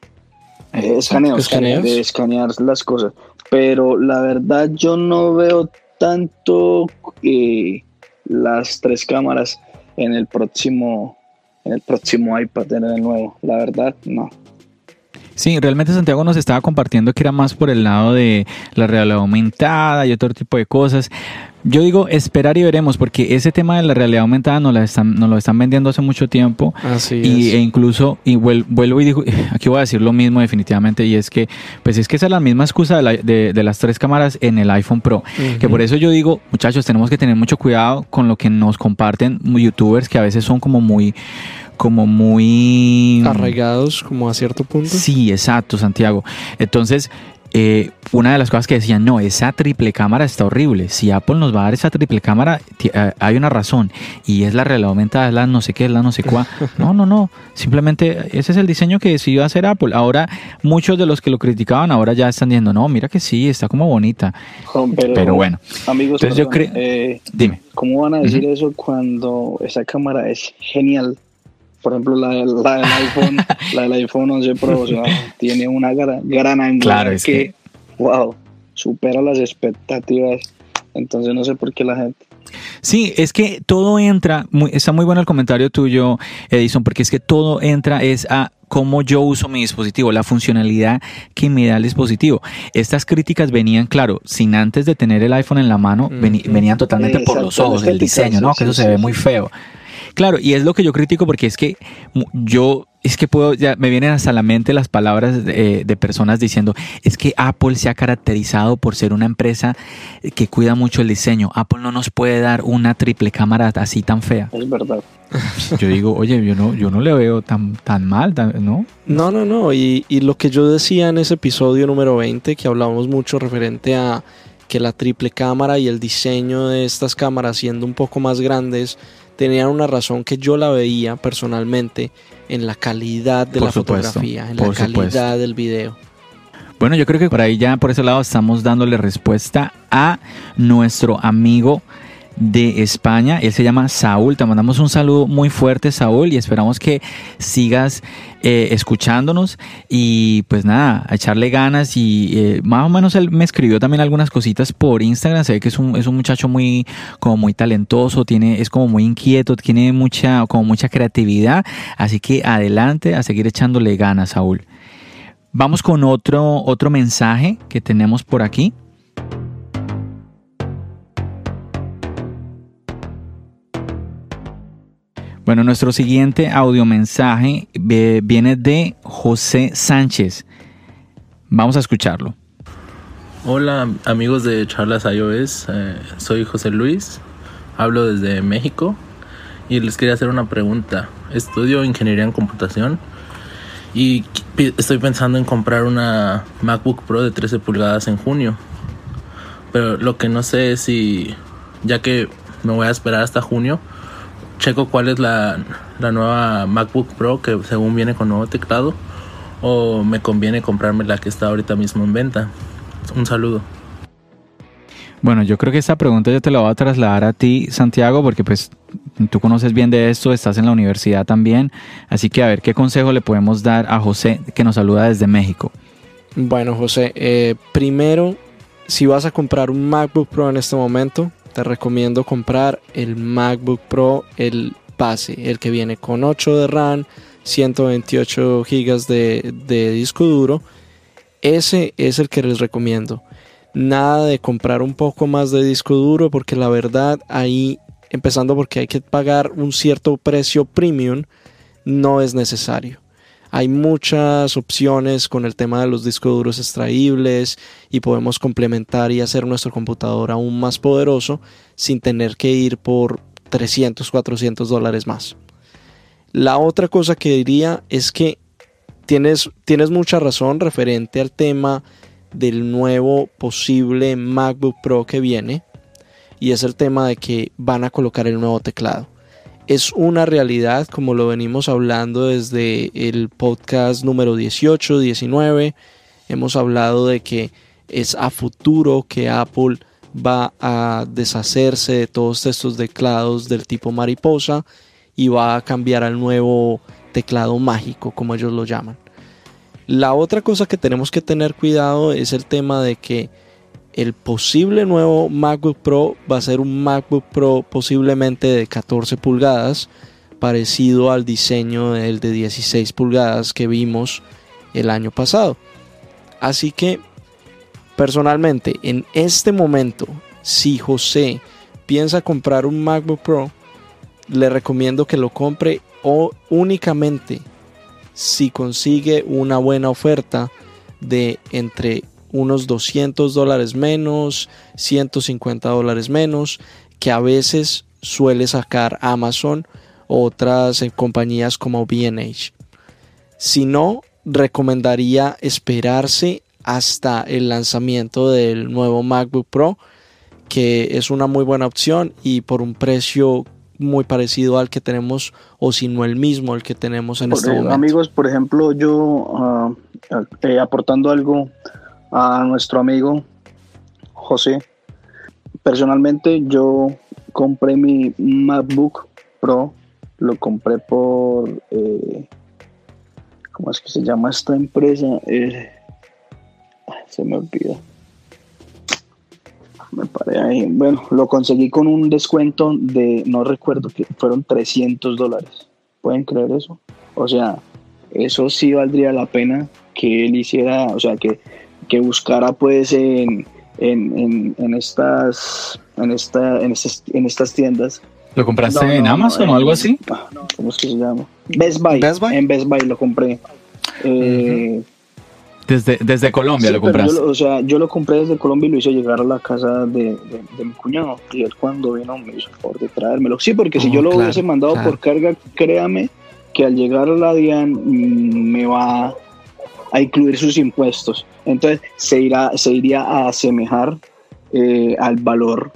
Eh, escaneos, de escanear las cosas. Pero la verdad yo no veo tanto eh, las tres cámaras en el próximo en el próximo iPad, en el nuevo. La verdad, no. Sí, realmente Santiago nos estaba compartiendo que era más por el lado de la realidad aumentada y otro tipo de cosas. Yo digo esperar y veremos, porque ese tema de la realidad aumentada nos, la están, nos lo están vendiendo hace mucho tiempo. Así y, E incluso, y vuelvo y digo, aquí voy a decir lo mismo definitivamente, y es que, pues es que esa es la misma excusa de, de, las tres cámaras en el iPhone Pro. Que por eso yo digo, muchachos, tenemos que tener mucho cuidado con lo que nos comparten youtubers que a veces son como muy como muy... Arraigados como a cierto punto. Sí, exacto, Santiago. Entonces, eh, una de las cosas que decían, no, esa triple cámara está horrible. Si Apple nos va a dar esa triple cámara, eh, hay una razón. Y es la realidad aumentada, es la no sé qué, es la no sé cuál. No, no, no. Simplemente ese es el diseño que decidió hacer Apple. Ahora, muchos de los que lo criticaban ahora ya están diciendo, no, mira que sí, está como bonita. Pero, bueno. Amigos, yo creo... Eh, dime. ¿Cómo van a decir eso cuando esa cámara es genial? Por ejemplo, la, del, iPhone, la del iPhone 11 Pro, tiene una gran, gran angular que, wow, supera las expectativas. Entonces no sé por qué la gente. Sí, es que todo entra, está muy bueno el comentario tuyo, Edison, porque es que todo entra es a cómo yo uso mi dispositivo, la funcionalidad que me da el dispositivo. Estas críticas venían, claro, sin antes de tener el iPhone en la mano, venían totalmente por los ojos, el diseño, ¿no? Que eso se ve muy feo. Claro, y es lo que yo critico porque es que yo es que puedo, ya me vienen hasta la mente las palabras de, personas diciendo, es que Apple se ha caracterizado por ser una empresa que cuida mucho el diseño. Apple no nos puede dar una triple cámara así tan fea. Es verdad. Yo digo, oye, yo no, yo no le veo tan, tan mal, ¿no? No, no, no. Y, y lo que yo decía en ese episodio número 20, que hablábamos mucho referente a que la triple cámara y el diseño de estas cámaras siendo un poco más grandes tenían una razón que yo la veía personalmente en la calidad de la fotografía, en la calidad del video. Bueno, yo creo que por ahí ya por ese lado estamos dándole respuesta a nuestro amigo de España. Él se llama Saúl. Te mandamos un saludo muy fuerte, Saúl, y esperamos que sigas eh, escuchándonos. Y pues nada, a echarle ganas. Y eh, más o menos él me escribió también algunas cositas por Instagram. Se ve que es un, es un muchacho muy, como muy talentoso, tiene, es como muy inquieto, tiene mucha, como mucha creatividad. Así que adelante a seguir echándole ganas, Saúl. Vamos con otro, otro mensaje que tenemos por aquí. Bueno, nuestro siguiente audio mensaje viene de José Sánchez. Vamos a escucharlo. Hola amigos de Charlas iOS, eh, soy José Luis, hablo desde México y les quería hacer una pregunta. Estudio ingeniería en computación y estoy pensando en comprar una MacBook Pro de 13 pulgadas en junio. Pero lo que no sé es si, ya que me voy a esperar hasta junio, checo cuál es la, nueva MacBook Pro que según viene con nuevo teclado o me conviene comprarme la que está ahorita mismo en venta. Un saludo. Bueno, yo creo que esta pregunta yo te la voy a trasladar a ti, Santiago, porque pues tú conoces bien de esto, estás en la universidad también, así que a ver qué consejo le podemos dar a José que nos saluda desde México. Bueno, José, eh, primero, si vas a comprar un MacBook Pro en este momento, recomiendo comprar el MacBook Pro, el base, el que viene con 8 de RAM, 128 GB de, de disco duro. Ese es el que les recomiendo. Nada de comprar un poco más de disco duro porque la verdad ahí, empezando porque hay que pagar un cierto precio premium, no es necesario. Hay muchas opciones con el tema de los discos duros extraíbles y podemos complementar y hacer nuestro computador aún más poderoso sin tener que ir por 300, 400 dólares más. La otra cosa que diría es que tienes, tienes mucha razón referente al tema del nuevo posible MacBook Pro que viene y es el tema de que van a colocar el nuevo teclado es una realidad, como lo venimos hablando desde el podcast número 18, 19. Hemos hablado de que es a futuro que Apple va a deshacerse de todos estos teclados del tipo mariposa y va a cambiar al nuevo teclado mágico, como ellos lo llaman. La otra cosa que tenemos que tener cuidado es el tema de que el posible nuevo MacBook Pro va a ser un MacBook Pro posiblemente de 14 pulgadas, parecido al diseño del de 16 pulgadas que vimos el año pasado. Así que personalmente en este momento, si José piensa comprar un MacBook Pro, le recomiendo que lo compre o únicamente si consigue una buena oferta de entre unos 200 dólares menos, 150 dólares menos, que a veces suele sacar Amazon o otras eh, compañías como BH. Si no, recomendaría esperarse hasta el lanzamiento del nuevo MacBook Pro, que es una muy buena opción y por un precio muy parecido al que tenemos o si no el mismo el que tenemos en este momento. Amigos, por ejemplo, yo ah, eh, aportando algo a nuestro amigo José. Personalmente yo compré mi MacBook Pro, lo compré por, eh, ¿cómo es que se llama esta empresa? Eh, se me olvida. Me paré ahí. Bueno, lo conseguí con un descuento de, no recuerdo, que fueron 300 dólares. ¿Pueden creer eso? O sea, eso sí valdría la pena que él hiciera, o sea, que que buscara pues en, en, en, estas en esta en estas, en estas tiendas. ¿Lo compraste en Amazon o algo así? ¿Cómo es que se llama? Best Buy. En Best Buy lo compré. Eh, desde, desde Colombia lo compraste. o sea, yo lo compré desde Colombia y lo hice llegar a la casa de, de, mi cuñado. Y él cuando vino me hizo por de traérmelo. Sí, porque si yo lo hubiese mandado por carga, créame que al llegar a la DIAN mm, me va a incluir sus impuestos. Entonces se, irá, se iría a asemejar eh, al valor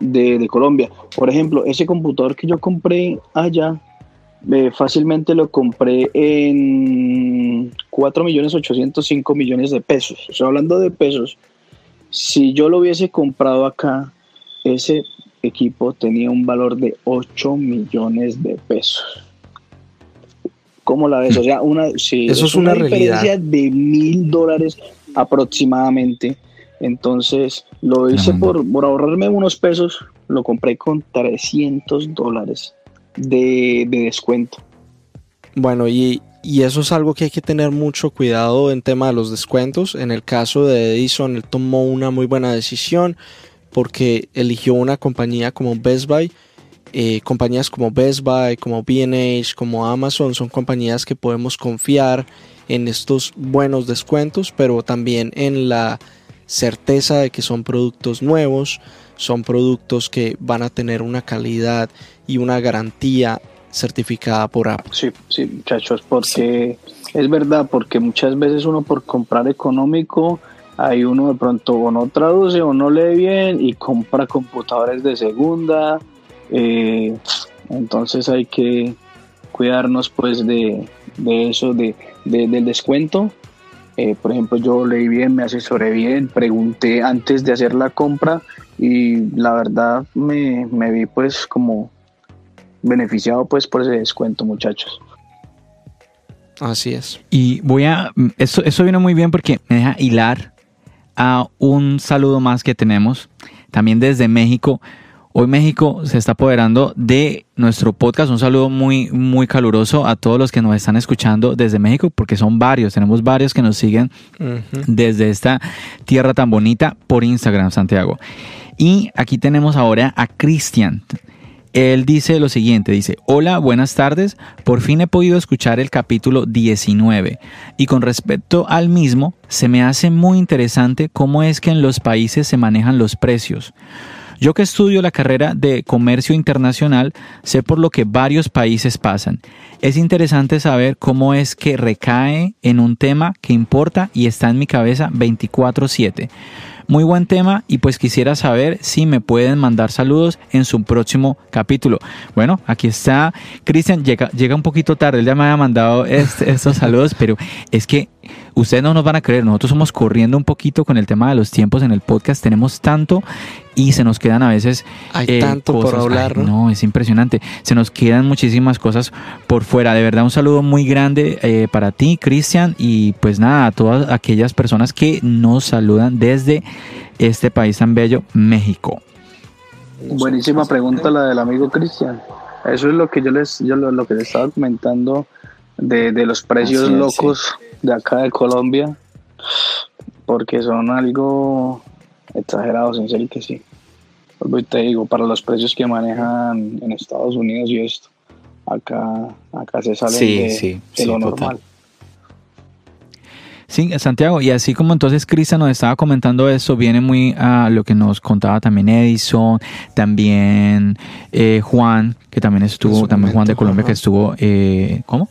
de, Colombia. Por ejemplo, ese computador que yo compré allá, eh, fácilmente lo compré en 4 millones 805 millones de pesos. O sea, hablando de pesos, si yo lo hubiese comprado acá, ese equipo tenía un valor de 8 millones de pesos. ¿Cómo la ves? O sea, una, sí, Eso es, una, diferencia de mil dólares aproximadamente. Entonces lo hice por, por, ahorrarme unos pesos, lo compré con 300 dólares de, descuento. Bueno, y, y, eso es algo que hay que tener mucho cuidado en tema de los descuentos. En el caso de Edison, él tomó una muy buena decisión porque eligió una compañía como Best Buy eh, compañías como Best Buy, como BH, como Amazon son compañías que podemos confiar en estos buenos descuentos, pero también en la certeza de que son productos nuevos, son productos que van a tener una calidad y una garantía certificada por Apple. Sí, sí, muchachos, porque es verdad, porque muchas veces uno por comprar económico, hay uno de pronto o no traduce o no lee bien y compra computadores de segunda eh, entonces hay que cuidarnos pues de, eso, de, del descuento. Eh, por ejemplo, yo leí bien, me asesoré bien, pregunté antes de hacer la compra y la verdad me, me vi pues como beneficiado pues por ese descuento muchachos. Así es. Y voy a, eso, eso vino muy bien porque me deja hilar a un saludo más que tenemos, también desde México. Hoy México se está apoderando de nuestro podcast. Un saludo muy, muy caluroso a todos los que nos están escuchando desde México, porque son varios. Tenemos varios que nos siguen desde esta tierra tan bonita por Instagram, Santiago. Y aquí tenemos ahora a Cristian. Él dice lo siguiente, dice, hola, buenas tardes, por fin he podido escuchar el capítulo 19 y con respecto al mismo, se me hace muy interesante cómo es que en los países se manejan los precios. Yo que estudio la carrera de comercio internacional, sé por lo que varios países pasan. Es interesante saber cómo es que recae en un tema que importa y está en mi cabeza 24/7. Muy buen tema y pues quisiera saber si me pueden mandar saludos en su próximo capítulo. Bueno, aquí está Cristian, llega, llega un poquito tarde, él ya me había mandado este, estos saludos, pero es que ustedes no nos van a creer, nosotros somos corriendo un poquito con el tema de los tiempos en el podcast, tenemos tanto y se nos quedan a veces hay eh, tanto por hablar ¿no? es impresionante se nos quedan muchísimas cosas por fuera de verdad un saludo muy grande eh, para ti Cristian y pues nada a todas aquellas personas que nos saludan desde este país tan bello, México. Buenísima pregunta la del amigo Cristian. Eso es lo que yo les, yo lo, que les estaba comentando de, los precios locos de acá de Colombia, porque son algo exagerados, en serio que sí. Te digo, para los precios que manejan en Estados Unidos y esto, acá, acá se sale de, lo normal. Sí, Santiago, y así como entonces Cristian nos estaba comentando eso, viene muy a lo que nos contaba también Edison, también eh, Juan, que también estuvo, también Juan de Colombia, que estuvo, eh, ¿cómo?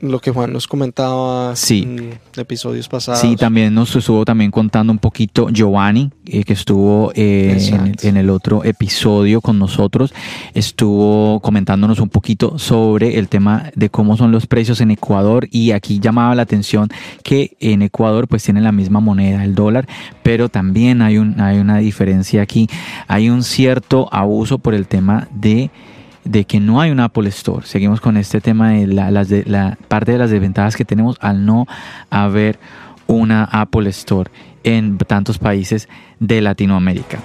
Lo que Juan nos comentaba en episodios pasados. Sí, también nos estuvo también contando un poquito Giovanni, eh, que estuvo eh, en, el otro episodio con nosotros, estuvo comentándonos un poquito sobre el tema de cómo son los precios en Ecuador. Y aquí llamaba la atención que en Ecuador pues tienen la misma moneda, el dólar, pero también hay, un, hay una diferencia aquí, hay un cierto abuso por el tema de de que no hay un Apple Store. Seguimos con este tema de la, la parte de las desventajas que tenemos al no haber una Apple Store en tantos países de Latinoamérica.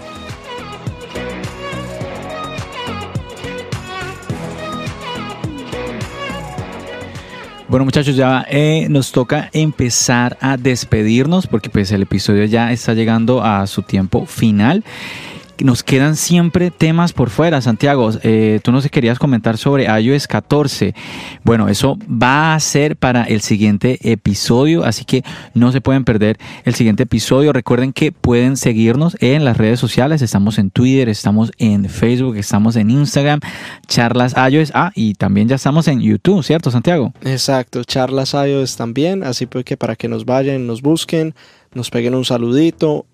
Bueno muchachos, ya eh, nos toca empezar a despedirnos porque pues el episodio ya está llegando a su tiempo final nos quedan siempre temas por fuera. Santiago, eh, tú nos querías comentar sobre iOS 14. Bueno, eso va a ser para el siguiente episodio, así que no se pueden perder el siguiente episodio. Recuerden que pueden seguirnos en las redes sociales. Estamos en Twitter, estamos en Facebook, estamos en Instagram, charlas iOS. Ah, y también ya estamos en YouTube, ¿cierto, Santiago? Exacto, charlas iOS también. Así pues que para que nos vayan, nos busquen, nos peguen un saludito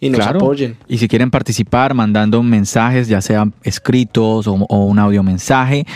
y nos apoyen. Y si quieren participar mandando mensajes, ya sean escritos o, un audio mensaje,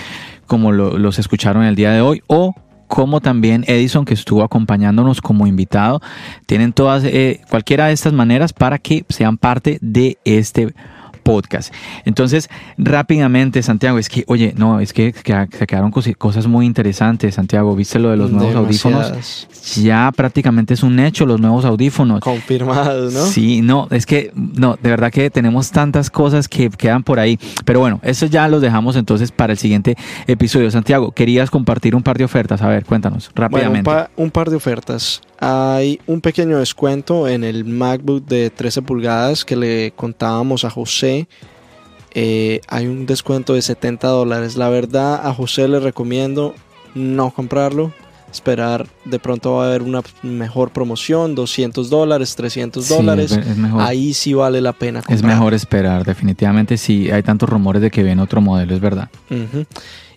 como los escucharon el día de hoy, o como también Edison que estuvo acompañándonos como invitado, tienen todas, eh, cualquiera de estas maneras para que sean parte de este podcast. Entonces, rápidamente, Santiago, es que, oye, no, es que, se quedaron cosas muy interesantes, Santiago, ¿viste lo de los nuevos audífonos? Ya prácticamente es un hecho los nuevos audífonos. Confirmados, ¿no? Sí, no, es que, no, de verdad que tenemos tantas cosas que quedan por ahí. Pero bueno, eso ya los dejamos entonces para el siguiente episodio. Santiago, querías compartir un par de ofertas. A ver, cuéntanos rápidamente. un par de ofertas hay un pequeño descuento en el MacBook de 13 pulgadas que le contábamos a José. Eh, hay un descuento de 70 dólares. La verdad, a José le recomiendo no comprarlo. Esperar, de pronto va a haber una mejor promoción, 200 dólares, 300 dólares. Ahí sí vale la pena comprar. Es mejor esperar, definitivamente. Si hay tantos rumores de que viene otro modelo, es verdad.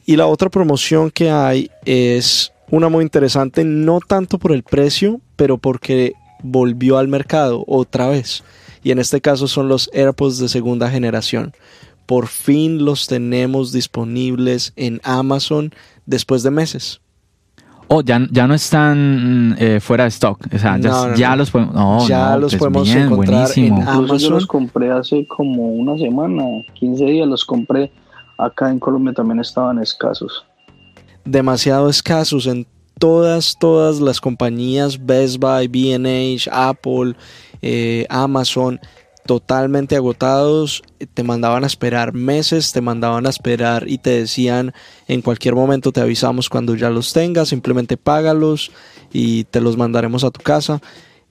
Y la otra promoción que hay es una muy interesante, no tanto por el precio, pero porque volvió al mercado otra vez. Y en este caso son los AirPods de segunda generación. Por fin los tenemos disponibles en Amazon después de meses. Oh, ya, ya no están eh, fuera de stock. O sea, ya, los podemos, ya los pues podemos encontrar en Amazon. Yo los compré hace como una semana, 15 días los compré. Acá en Colombia también estaban escasos demasiado escasos en todas, todas las compañías, Best Buy, BH, Apple, eh, Amazon, totalmente agotados, te mandaban a esperar meses, te mandaban a esperar y te decían en cualquier momento te avisamos cuando ya los tengas, simplemente págalos y te los mandaremos a tu casa.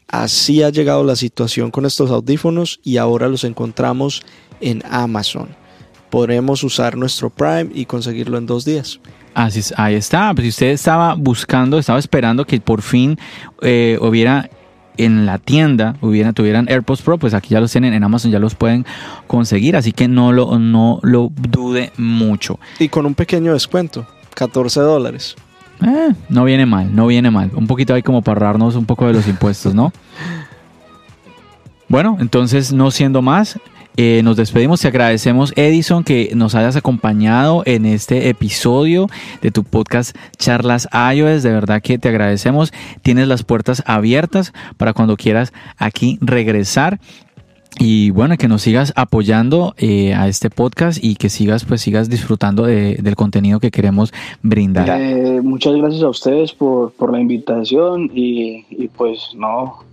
Así ha llegado la situación con estos audífonos y ahora los encontramos en Amazon. Podremos usar nuestro Prime y conseguirlo en dos días. Así ahí está. Pues si usted estaba buscando, estaba esperando que por fin eh, hubiera en la tienda hubiera, tuvieran AirPods Pro, pues aquí ya los tienen en Amazon, ya los pueden conseguir, así que no lo, no lo dude mucho. Y con un pequeño descuento, 14 dólares. Eh, no viene mal, no viene mal. Un poquito ahí como para ahorrarnos un poco de los impuestos, ¿no? bueno, entonces no siendo más, eh, nos despedimos y agradecemos, Edison, que nos hayas acompañado en este episodio de tu podcast Charlas iOS. De verdad que te agradecemos. Tienes las puertas abiertas para cuando quieras aquí regresar. Y bueno, que nos sigas apoyando eh, a este podcast y que sigas, pues sigas disfrutando del contenido que queremos brindar. Eh, muchas gracias a ustedes por, la invitación y, y pues no,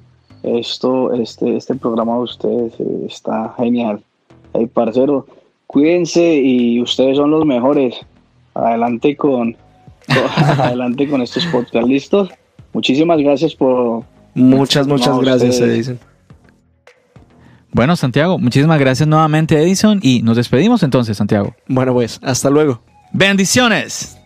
esto, este, este programa de ustedes eh, está genial. Hey, parcero, cuídense y ustedes son los mejores. Adelante con, adelante con estos podcasts. ¿Listos? Muchísimas gracias por... Muchas, muchas gracias, Edison. Bueno, Santiago, muchísimas gracias nuevamente, Edison, y nos despedimos entonces, Santiago. Bueno, pues, hasta luego. Bendiciones.